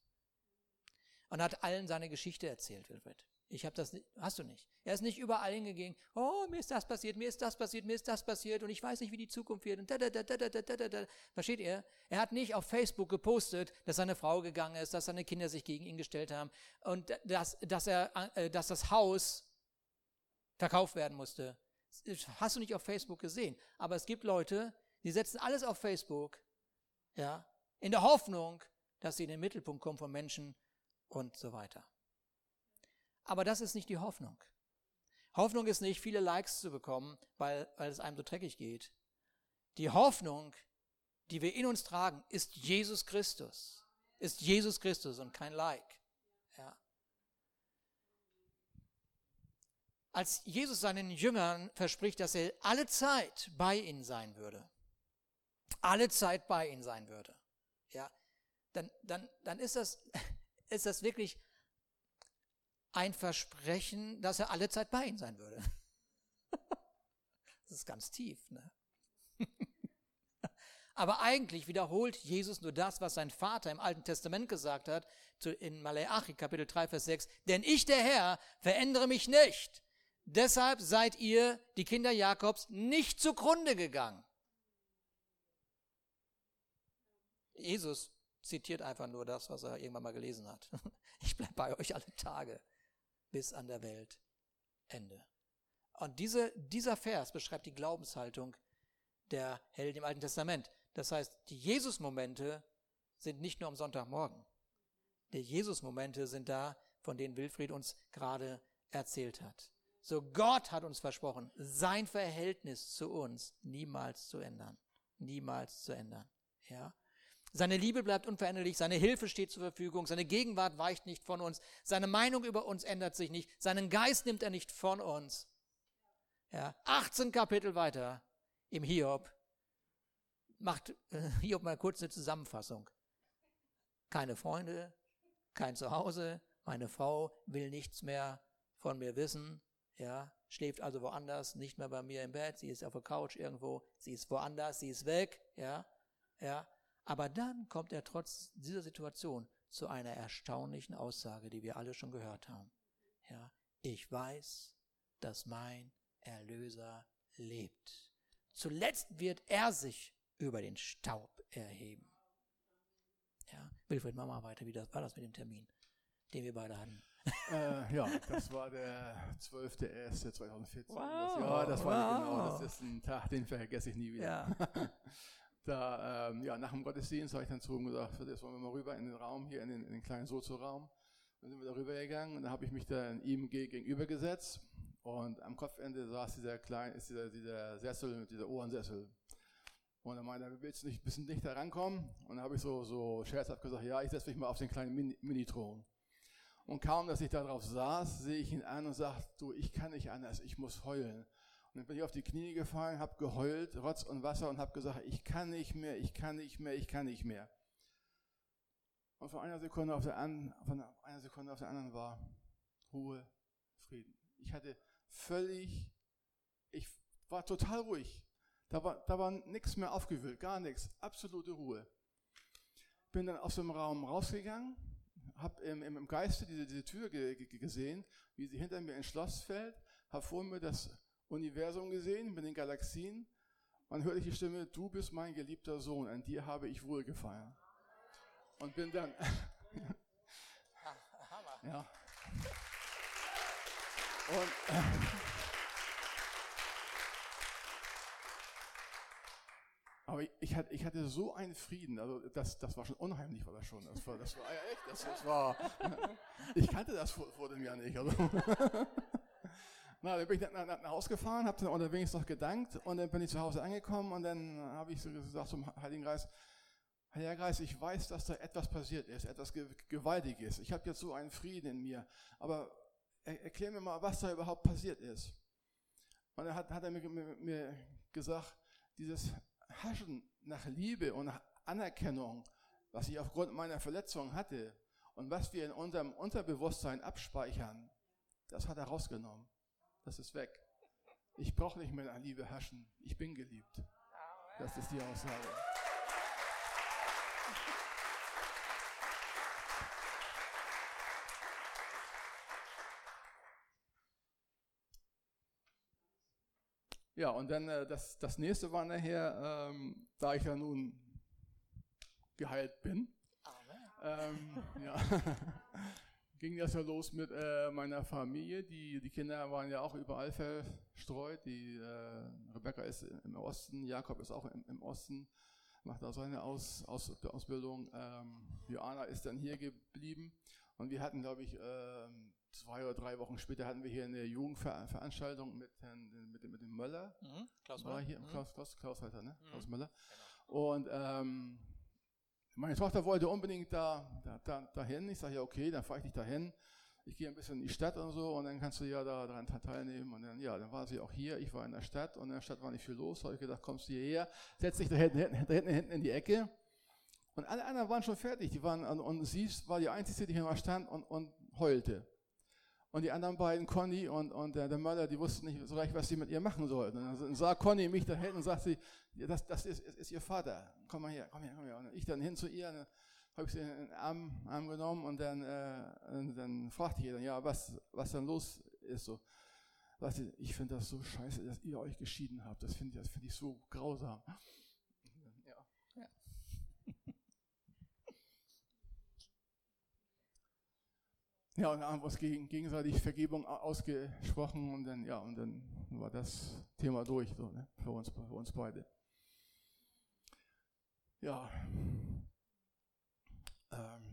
Speaker 1: Und hat allen seine Geschichte erzählt, Wilfried. Ich habe das nicht, hast du nicht. Er ist nicht überall hingegangen, oh, mir ist das passiert, mir ist das passiert, mir ist das passiert und ich weiß nicht, wie die Zukunft wird und da, da, da, da, da, da, da, da. Versteht ihr? Er hat nicht auf Facebook gepostet, dass seine Frau gegangen ist, dass seine Kinder sich gegen ihn gestellt haben und dass, dass, er, äh, dass das Haus verkauft werden musste. Das hast du nicht auf Facebook gesehen. Aber es gibt Leute, die setzen alles auf Facebook, ja, in der Hoffnung, dass sie in den Mittelpunkt kommen von Menschen und so weiter. Aber das ist nicht die Hoffnung. Hoffnung ist nicht, viele Likes zu bekommen, weil, weil es einem so dreckig geht. Die Hoffnung, die wir in uns tragen, ist Jesus Christus. Ist Jesus Christus und kein Like. Ja. Als Jesus seinen Jüngern verspricht, dass er alle Zeit bei ihnen sein würde, alle Zeit bei ihnen sein würde, ja, dann, dann, dann ist das, ist das wirklich ein Versprechen, dass er alle Zeit bei ihnen sein würde. Das ist ganz tief, ne? Aber eigentlich wiederholt Jesus nur das, was sein Vater im Alten Testament gesagt hat, in Maleachi Kapitel 3, Vers 6. Denn ich, der Herr, verändere mich nicht. Deshalb seid ihr, die Kinder Jakobs, nicht zugrunde gegangen. Jesus zitiert einfach nur das, was er irgendwann mal gelesen hat. Ich bleibe bei euch alle Tage bis an der Welt Ende. Und diese, dieser Vers beschreibt die Glaubenshaltung der Helden im Alten Testament. Das heißt, die Jesus-Momente sind nicht nur am Sonntagmorgen. Die Jesus-Momente sind da, von denen Wilfried uns gerade erzählt hat. So Gott hat uns versprochen, sein Verhältnis zu uns niemals zu ändern. Niemals zu ändern. Ja? Seine Liebe bleibt unveränderlich, seine Hilfe steht zur Verfügung, seine Gegenwart weicht nicht von uns, seine Meinung über uns ändert sich nicht, seinen Geist nimmt er nicht von uns. Ja, 18 Kapitel weiter im Hiob macht äh, Hiob mal kurz eine Zusammenfassung. Keine Freunde, kein Zuhause, meine Frau will nichts mehr von mir wissen, ja, schläft also woanders, nicht mehr bei mir im Bett, sie ist auf der Couch irgendwo, sie ist woanders, sie ist weg, ja, ja, aber dann kommt er trotz dieser Situation zu einer erstaunlichen Aussage, die wir alle schon gehört haben. Ja, ich weiß, dass mein Erlöser lebt. zuletzt wird er sich über den Staub erheben. Ja, Wilfried, mach mal weiter. Wie das, war das mit dem Termin, den wir beide hatten?
Speaker 2: äh, ja, das war der 12.01.2014.
Speaker 1: Wow,
Speaker 2: das, ja, das war
Speaker 1: wow.
Speaker 2: genau, das ist ein Tag, den vergesse ich nie wieder.
Speaker 1: Ja.
Speaker 2: da, ähm, ja, nach dem Gottesdienst habe ich dann zu ihm gesagt, jetzt wollen wir mal rüber in den Raum, hier in den, in den kleinen Sozo-Raum. Dann sind wir da rübergegangen und dann habe ich mich dann ihm gegenüber gesetzt und am Kopfende saß dieser kleine, ist dieser, dieser Sessel, dieser Ohrensessel. Und er meinte, willst du nicht ein bisschen dichter rankommen? Und dann habe ich so, so scherzhaft gesagt, ja, ich setze mich mal auf den kleinen Mini- Minithron. Und kaum, dass ich da drauf saß, sehe ich ihn an und sage, du, ich kann nicht anders, ich muss heulen. Dann bin ich auf die Knie gefallen, habe geheult, Rotz und Wasser und habe gesagt, ich kann nicht mehr, ich kann nicht mehr, ich kann nicht mehr. Und von einer Sekunde auf der, an, von einer Sekunde auf der anderen war Ruhe, Frieden. Ich hatte völlig, ich war total ruhig. Da war, da war nichts mehr aufgewühlt, gar nichts, absolute Ruhe. Bin dann aus dem Raum rausgegangen, habe im, im, im Geiste diese, diese Tür ge, ge, gesehen, wie sie hinter mir ins Schloss fällt, habe vor mir das Universum gesehen mit den Galaxien und hörte die Stimme, du bist mein geliebter Sohn, an dir habe ich wohlgefallen. Und bin dann, ja. Und, aber ich, ich, hatte, ich hatte so einen Frieden, also das, das war schon unheimlich, war das schon. Das war, das war ja echt, das, das war, ich kannte das vor, vor dem Jahr nicht. Also. Na, dann bin ich nach, nach, Hause gefahren, habe dann unterwegs noch gedankt und dann bin ich zu Hause angekommen und dann habe ich so gesagt zum Heiligen Geist, Heiliger Geist, ich weiß, dass da etwas passiert ist, etwas Gewaltiges. Ich habe jetzt so einen Frieden in mir, aber er, erklär mir mal, was da überhaupt passiert ist. Und dann hat, hat er mir, mir, mir gesagt, dieses Haschen nach Liebe und nach Anerkennung, was ich aufgrund meiner Verletzung hatte und was wir in unserem Unterbewusstsein abspeichern, das hat er rausgenommen. Das ist weg. Ich brauche nicht mehr nach Liebe haschen. Ich bin geliebt. Das ist die Aussage. Ja, und dann äh, das, das nächste war nachher, ähm, da ich ja nun geheilt bin, ähm, ja, ging das ja los mit äh, meiner Familie. Die, die Kinder waren ja auch überall verstreut. Die, äh, Rebecca ist im Osten, Jakob ist auch im, im Osten, macht da seine Aus, Aus, Ausbildung. Ähm, Joanna ist dann hier geblieben. Und wir hatten, glaube ich, ähm, zwei oder drei Wochen später hatten wir hier eine Jugendveranstaltung mit, Herrn, mit, mit dem Möller.
Speaker 1: Mhm. Klaus
Speaker 2: War
Speaker 1: Möller.
Speaker 2: hier,
Speaker 1: Mhm.
Speaker 2: Klaus, Klaus, Klaus er, ne?
Speaker 1: Mhm.
Speaker 2: Klaus Möller.
Speaker 1: Genau.
Speaker 2: Und ähm, meine Tochter wollte unbedingt da, da, da dahin. Ich sage ja, okay, dann fahre ich dich dahin. Ich gehe ein bisschen in die Stadt und so und dann kannst du ja da daran teilnehmen. Und dann, ja, dann war sie auch hier. Ich war in der Stadt und in der Stadt war nicht viel los. Habe ich gedacht, kommst du hierher, setz dich da hinten, da hinten, hinten in die Ecke. Und alle anderen waren schon fertig. Die waren, und, und sie war die Einzige, die hier mal stand und, und heulte. Und die anderen beiden, Conny und, und der, der Möller, die wussten nicht so recht, was sie mit ihr machen sollten. Dann sah Conny mich da hinten und sagt sie, ja, das, das ist, ist, ist ihr Vater. Komm mal her, komm her, komm her. Und ich dann hin zu ihr, habe sie in den Arm, Arm genommen und dann, äh, und dann fragte ich dann, ja, was, was dann los ist. So. Ich finde das so scheiße, dass ihr euch geschieden habt. Das finde ich, das finde ich so grausam. Ja, und dann haben wir uns gegen, gegenseitig Vergebung au- ausgesprochen und dann, ja, und dann war das Thema durch, so, ne, für uns, für uns beide. Ja. Ähm,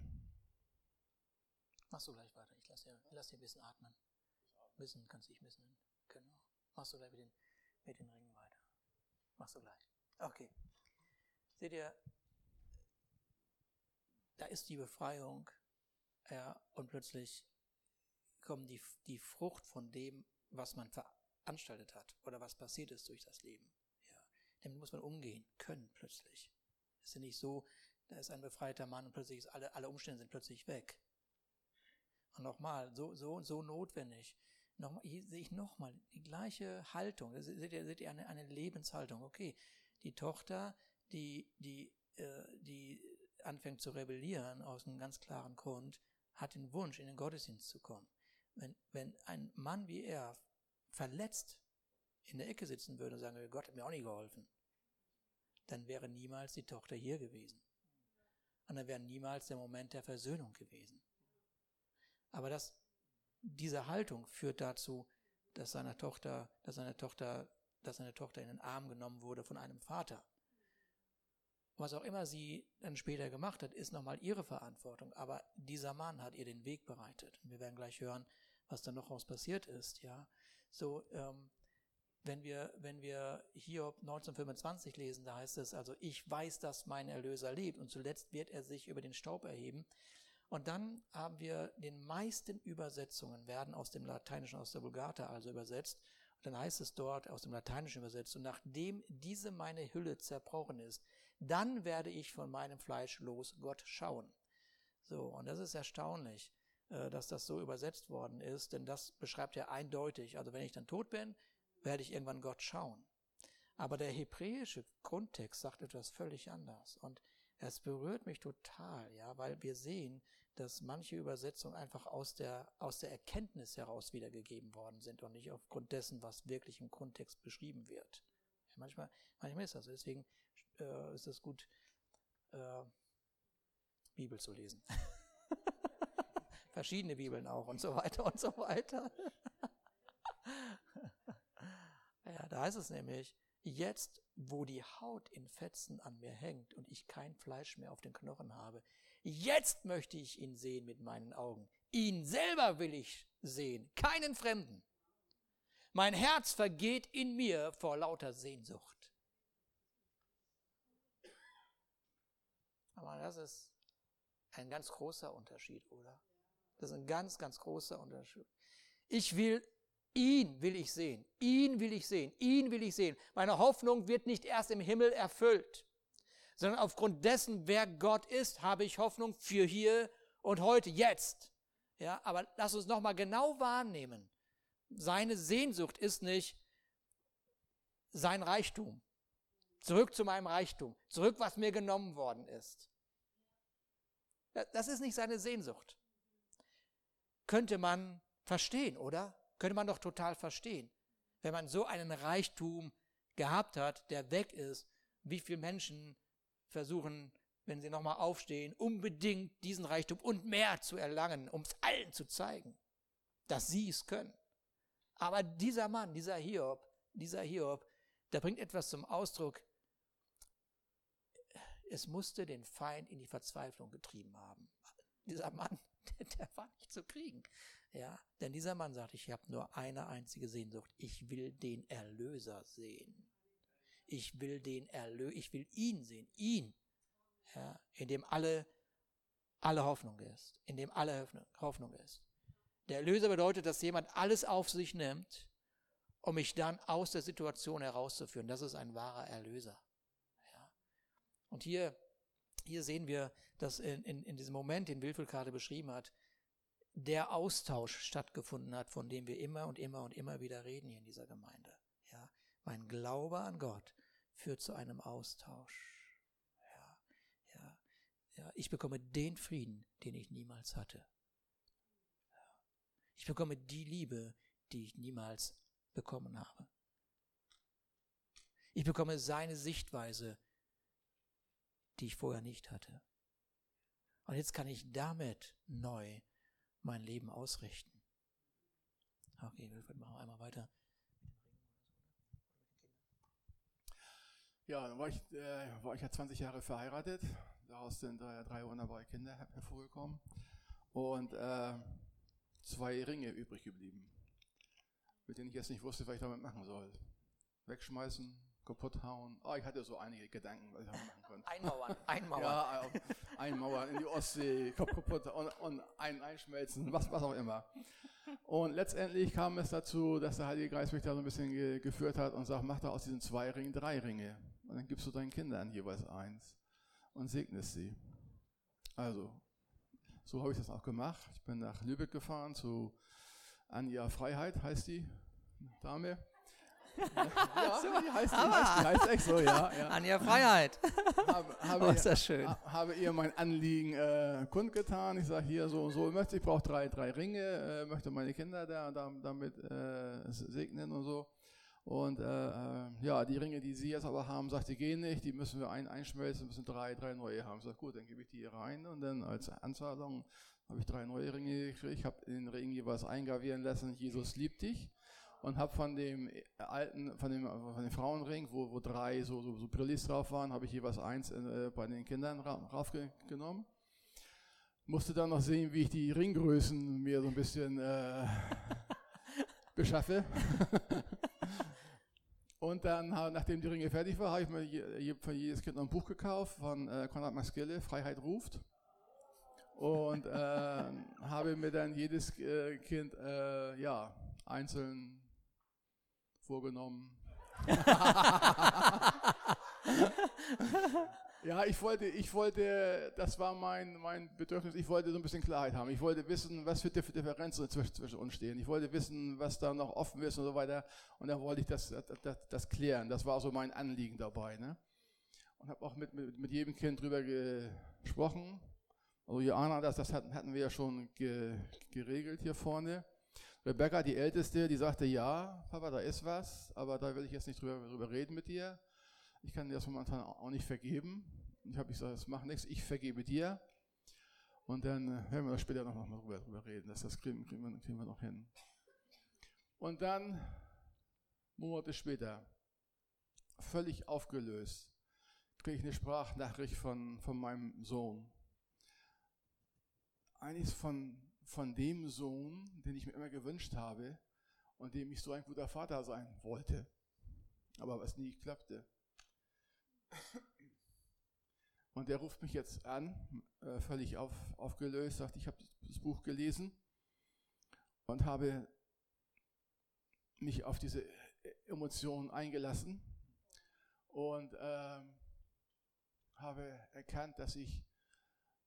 Speaker 1: Machst du gleich weiter. Ich lasse dir, lass dir ein bisschen atmen. Bisschen kannst du dich bisschen. Genau. Machst du gleich mit den, mit den Ringen weiter. Machst du gleich. Okay. Seht ihr, da ist die Befreiung, ja, und plötzlich kommt die, die Frucht von dem, was man veranstaltet hat oder was passiert ist durch das Leben. Ja, damit muss man umgehen können plötzlich. Es ist ja nicht so, da ist ein befreiter Mann und plötzlich ist alle, alle Umstände sind plötzlich weg. Und nochmal, so, so, so notwendig. Nochmal, hier sehe ich nochmal die gleiche Haltung. Das Seht ihr, seht ihr eine, eine Lebenshaltung? Okay, die Tochter, die, die, äh, die anfängt zu rebellieren aus einem ganz klaren Grund, hat den Wunsch, in den Gottesdienst zu kommen. Wenn, wenn ein Mann wie er verletzt in der Ecke sitzen würde und sagen, Gott hat mir auch nicht geholfen, dann wäre niemals die Tochter hier gewesen. Und dann wäre niemals der Moment der Versöhnung gewesen. Aber das, diese Haltung führt dazu, dass seine Tochter, dass seine Tochter, dass seine Tochter in den Arm genommen wurde von einem Vater. Was auch immer sie dann später gemacht hat, ist nochmal ihre Verantwortung. Aber dieser Mann hat ihr den Weg bereitet. Und wir werden gleich hören, was dann noch raus passiert ist. Ja, so ähm, wenn wir wenn wir Hiob 1925 lesen, da heißt es also: Ich weiß, dass mein Erlöser lebt und zuletzt wird er sich über den Staub erheben. Und dann haben wir den meisten Übersetzungen werden aus dem Lateinischen, aus der Vulgata also übersetzt. Und dann heißt es dort aus dem Lateinischen übersetzt, und nachdem diese meine Hülle zerbrochen ist, dann werde ich von meinem Fleisch los Gott schauen. So, und das ist erstaunlich, äh, dass das so übersetzt worden ist, denn das beschreibt ja eindeutig, also wenn ich dann tot bin, werde ich irgendwann Gott schauen. Aber der hebräische Grundtext sagt etwas völlig anders. Und es berührt mich total, ja, weil wir sehen, dass manche Übersetzungen einfach aus der, aus der Erkenntnis heraus wiedergegeben worden sind und nicht aufgrund dessen, was wirklich im Grundtext beschrieben wird. Ja, manchmal, manchmal ist das so. Deswegen äh, ist es gut, äh, Bibel zu lesen. Verschiedene Bibeln auch und so weiter und so weiter. ja, da heißt es nämlich, jetzt, wo die Haut in Fetzen an mir hängt und ich kein Fleisch mehr auf den Knochen habe, Jetzt möchte ich ihn sehen mit meinen Augen. Ihn selber will ich sehen, keinen Fremden. Mein Herz vergeht in mir vor lauter Sehnsucht. Aber das ist ein ganz großer Unterschied, oder? Das ist ein ganz, ganz großer Unterschied. Ich will, ihn will ich sehen, ihn will ich sehen, ihn will ich sehen. Meine Hoffnung wird nicht erst im Himmel erfüllt sondern aufgrund dessen, wer Gott ist, habe ich Hoffnung für hier und heute, jetzt. Ja, aber lass uns nochmal genau wahrnehmen. Seine Sehnsucht ist nicht sein Reichtum. Zurück zu meinem Reichtum. Zurück, was mir genommen worden ist. Das ist nicht seine Sehnsucht. Könnte man verstehen, oder? Könnte man doch total verstehen. Wenn man so einen Reichtum gehabt hat, der weg ist, wie viele Menschen versuchen, wenn sie nochmal aufstehen, unbedingt diesen Reichtum und mehr zu erlangen, um es allen zu zeigen, dass sie es können. Aber dieser Mann, dieser Hiob, dieser Hiob, der bringt etwas zum Ausdruck. Es musste den Feind in die Verzweiflung getrieben haben. Dieser Mann, der, war nicht zu kriegen. Ja, denn dieser Mann sagt, ich habe nur eine einzige Sehnsucht. Ich will den Erlöser sehen. Ich will den Erlöser, ich will ihn sehen, ihn, ja, in dem alle, alle Hoffnung ist, in dem alle Hoffnung ist. Der Erlöser bedeutet, dass jemand alles auf sich nimmt, um mich dann aus der Situation herauszuführen. Das ist ein wahrer Erlöser. Und hier, hier sehen wir, dass in, in, in diesem Moment, den Wilfried gerade beschrieben hat, der Austausch stattgefunden hat, von dem wir immer und immer und immer wieder reden hier in dieser Gemeinde. Ja, mein Glaube an Gott führt zu einem Austausch. Ja, ja, ja. Ich bekomme den Frieden, den ich niemals hatte. Ja. Ich bekomme die Liebe, die ich niemals bekommen habe. Ich bekomme seine Sichtweise, die ich vorher nicht hatte. Und jetzt kann ich damit neu mein Leben ausrichten. Okay, wir machen einmal weiter.
Speaker 2: Ja, dann war ich, äh, war ich ja 20 Jahre verheiratet. Daraus sind äh, drei wunderbare Kinder hervorgekommen. Und äh, zwei Ringe übrig geblieben, mit denen ich jetzt nicht wusste, was ich damit machen soll. Wegschmeißen, kaputt hauen. Oh, ich hatte so einige Gedanken, was ich machen konnte.
Speaker 1: Einmauern, einmauern.
Speaker 2: ja, einmauern in die Ostsee, Kopf kaputt und, und ein, einschmelzen, was, was auch immer. Und letztendlich kam es dazu, dass der Heilige Geist mich da so ein bisschen ge geführt hat und sagt, mach da aus diesen zwei Ringen drei Ringe. Und dann gibst du deinen Kindern jeweils eins und segnest sie. Also, so habe ich das auch gemacht. Ich bin nach Lübeck gefahren zu Anja Freiheit, heißt die Dame.
Speaker 1: Ja,
Speaker 2: die heißt, die, heißt, die heißt echt so, ja. ja.
Speaker 1: Anja Freiheit.
Speaker 2: Habe, habe, oh, ist das schön. habe ihr mein Anliegen äh, kundgetan. Ich sage hier so und so, ich, ich brauche drei, drei Ringe, äh, möchte meine Kinder da, da damit äh, segnen und so. Und äh, äh, ja, die Ringe, die sie jetzt aber haben, sagt, die gehen nicht, die müssen wir ein, einschmelzen, müssen drei, drei neue haben. Ich sage, gut, dann gebe ich die rein und dann als Anzahlung habe ich drei neue Ringe gekriegt. Ich habe in den Ring jeweils eingravieren lassen, Jesus liebt dich. Und habe von dem alten, von dem, von dem Frauenring, wo, wo drei so, so, so Brillis drauf waren, habe ich jeweils eins äh, bei den Kindern raufgenommen. Musste dann noch sehen, wie ich die Ringgrößen mir so ein bisschen äh, beschaffe. Und dann, nachdem die Ringe fertig waren, habe ich mir für jedes Kind noch ein Buch gekauft von äh, Konrad Max Gille, Freiheit ruft. Und äh, habe mir dann jedes äh, Kind äh, ja, einzeln vorgenommen. Ja, ich wollte, ich wollte, das war mein, mein Bedürfnis, ich wollte so ein bisschen Klarheit haben. Ich wollte wissen, was für Differenzen zwischen, zwischen uns stehen. Ich wollte wissen, was da noch offen ist und so weiter. Und da wollte ich das, das, das klären. Das war so mein Anliegen dabei. Ne? Und habe auch mit, mit, mit jedem Kind drüber gesprochen. Also Joanna, das, das hatten wir ja schon ge, geregelt hier vorne. Rebecca, die Älteste, die sagte, ja, Papa, da ist was, aber da will ich jetzt nicht drüber, drüber reden mit dir. Ich kann dir das momentan auch nicht vergeben. Ich habe gesagt, das macht nichts, ich vergebe dir. Und dann werden wir später noch, mal drüber, drüber reden. Das, das kriegen, kriegen, wir, kriegen wir noch hin. Und dann, Monate später, völlig aufgelöst, kriege ich eine Sprachnachricht von, von meinem Sohn. Eigentlich von, von dem Sohn, den ich mir immer gewünscht habe und dem ich so ein guter Vater sein wollte, aber was nie klappte. Und der ruft mich jetzt an, äh, völlig auf, aufgelöst, sagt, ich habe das Buch gelesen und habe mich auf diese Emotionen eingelassen und äh, habe erkannt, dass ich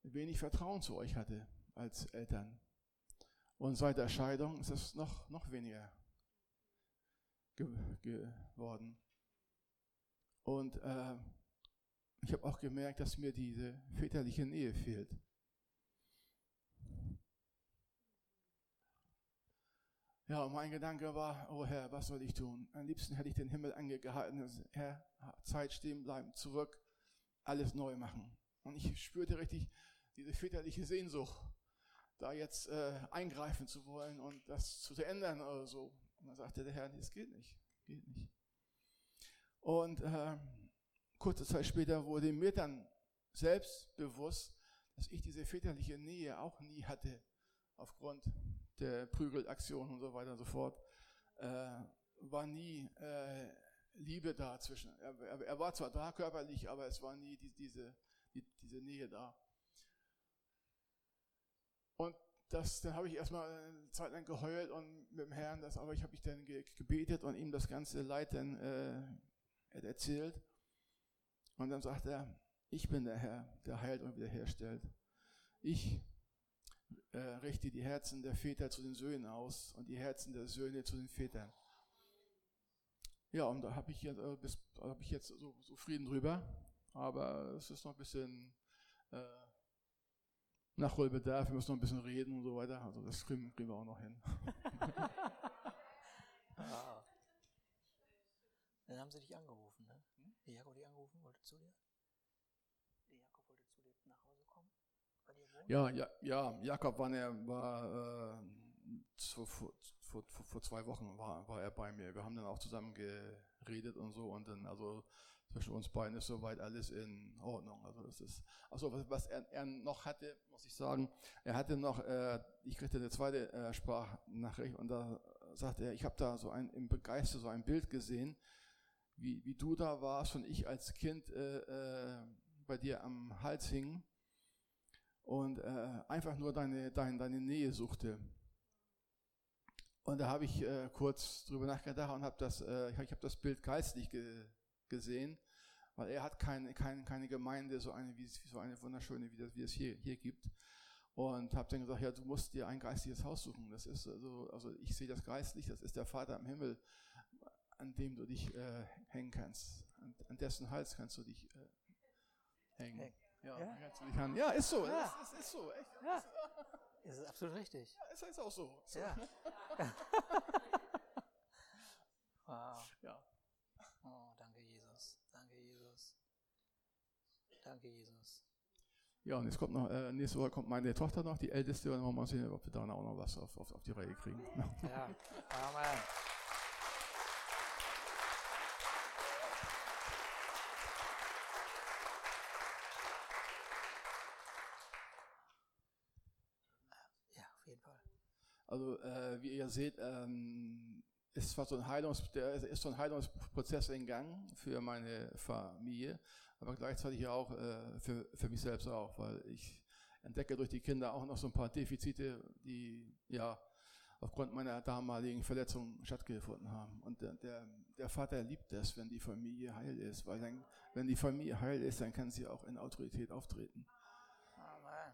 Speaker 2: wenig Vertrauen zu euch hatte als Eltern. Und seit der Scheidung ist es noch, noch weniger ge geworden. Und äh, ich habe auch gemerkt, dass mir diese väterliche Nähe fehlt. Ja, und mein Gedanke war, oh Herr, was soll ich tun? Am liebsten hätte ich den Himmel angehalten, Herr, Zeit stehen bleiben, zurück, alles neu machen. Und ich spürte richtig diese väterliche Sehnsucht, da jetzt äh, eingreifen zu wollen und das zu ändern oder so. Und dann sagte der Herr, nee, es geht nicht, geht nicht. Und äh, kurze Zeit später wurde mir dann selbst bewusst, dass ich diese väterliche Nähe auch nie hatte, aufgrund der Prügelaktion und so weiter und so fort. Äh, war nie äh, Liebe da zwischen. Er, er, er, war zwar da körperlich, aber es war nie die, diese, die, diese Nähe da. Und das, dann habe ich erstmal eine Zeit lang geheult und mit dem Herrn, das, aber ich habe mich dann gebetet und ihm das ganze Leid dann äh, erzählt. Und dann sagt er, ich bin der Herr, der heilt und wiederherstellt. Ich äh, richte die Herzen der Väter zu den Söhnen aus und die Herzen der Söhne zu den Vätern. Ja, und da habe ich, jetzt, äh, hab ich jetzt so, so, Frieden drüber, aber es ist noch ein bisschen äh, Nachholbedarf, wir müssen noch ein bisschen reden und so weiter. Also das kriegen, kriegen wir auch noch hin.
Speaker 1: ah. Dann haben sie dich angerufen, ne? Der Jakob dich angerufen, wollte zu dir? Der Jakob wollte zu dir nach Hause kommen?
Speaker 2: Bei dir wohnen? Ja, ja, ja, Jakob war, ne, war äh, zu, vor, vor, vor, zwei Wochen war, war er bei mir. Wir haben dann auch zusammen geredet und so und dann, also zwischen uns beiden ist soweit alles in Ordnung. Also das ist, also was, was er, er, noch hatte, muss ich sagen, er hatte noch, äh, ich kriegte eine zweite äh, Sprachnachricht und da sagte er, ich habe da so ein im Begeister so ein Bild gesehen, wie, wie du da warst und ich als Kind äh, äh, bei dir am Hals hing und äh, einfach nur deine, deine, deine Nähe suchte. Und da habe ich äh, kurz drüber nachgedacht und habe das, äh, ich habe das Bild geistlich ge gesehen, weil er hat keine, keine, keine Gemeinde, so eine, wie, so eine wunderschöne, wie, das, wie es hier, hier gibt. Und habe dann gesagt, ja, du musst dir ein geistliches Haus suchen. Das ist also, also ich sehe das geistlich, das ist der Vater im Himmel an dem du dich äh, hängen kannst. An, an, dessen Hals kannst du dich äh, hängen. Ja, ja? Dich ja, ist so. Ja. Es, es ist so. Echt. Ja.
Speaker 1: Es ist absolut richtig.
Speaker 2: Ja, es ist auch so. so.
Speaker 1: Ja. Wow.
Speaker 2: Ja.
Speaker 1: Oh, danke Jesus. Danke Jesus. Danke Jesus.
Speaker 2: Ja, und jetzt kommt noch, äh, nächste Woche kommt meine Tochter noch, die älteste, und dann wollen wir mal sehen, ob wir da auch noch was auf, auf, auf die Reihe kriegen.
Speaker 1: Ja, Amen. Ja, auf jeden Fall.
Speaker 2: Also, äh, wie ihr seht, ähm, ist zwar so ein Heilungs, der ist so ein Heilungsprozess in Gang für meine Familie, aber gleichzeitig auch äh, für, für mich selbst auch, weil ich entdecke durch die Kinder auch noch so ein paar Defizite, die ja aufgrund meiner damaligen Verletzung stattgefunden haben. Und der, der, der Vater liebt es, wenn die Familie heil ist, weil dann, wenn die Familie heil ist, dann kann sie auch in Autorität auftreten.
Speaker 1: Amen.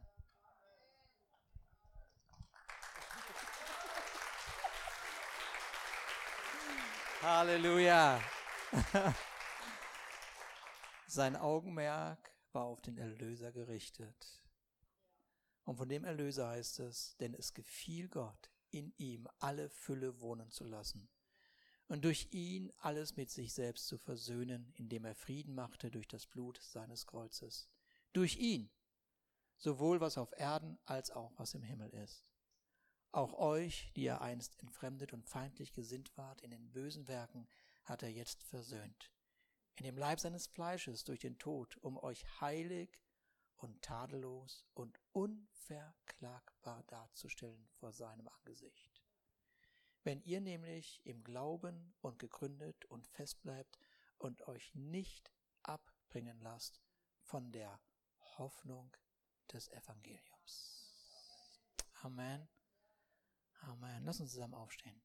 Speaker 1: Halleluja. Sein Augenmerk war auf den Erlöser gerichtet. Und von dem Erlöser heißt es, denn es gefiel Gott, in ihm alle Fülle wohnen zu lassen und durch ihn alles mit sich selbst zu versöhnen, indem er Frieden machte durch das Blut seines Kreuzes. Durch ihn, sowohl was auf Erden als auch was im Himmel ist. Auch euch, die ihr einst entfremdet und feindlich gesinnt wart in den bösen Werken, hat er jetzt versöhnt. In dem Leib seines Fleisches durch den Tod, um euch heilig und tadellos und unverklagbar darzustellen vor seinem Angesicht. Wenn ihr nämlich im Glauben und gegründet und fest bleibt und euch nicht abbringen lasst von der Hoffnung des Evangeliums. Amen. Amen. Lass uns zusammen aufstehen.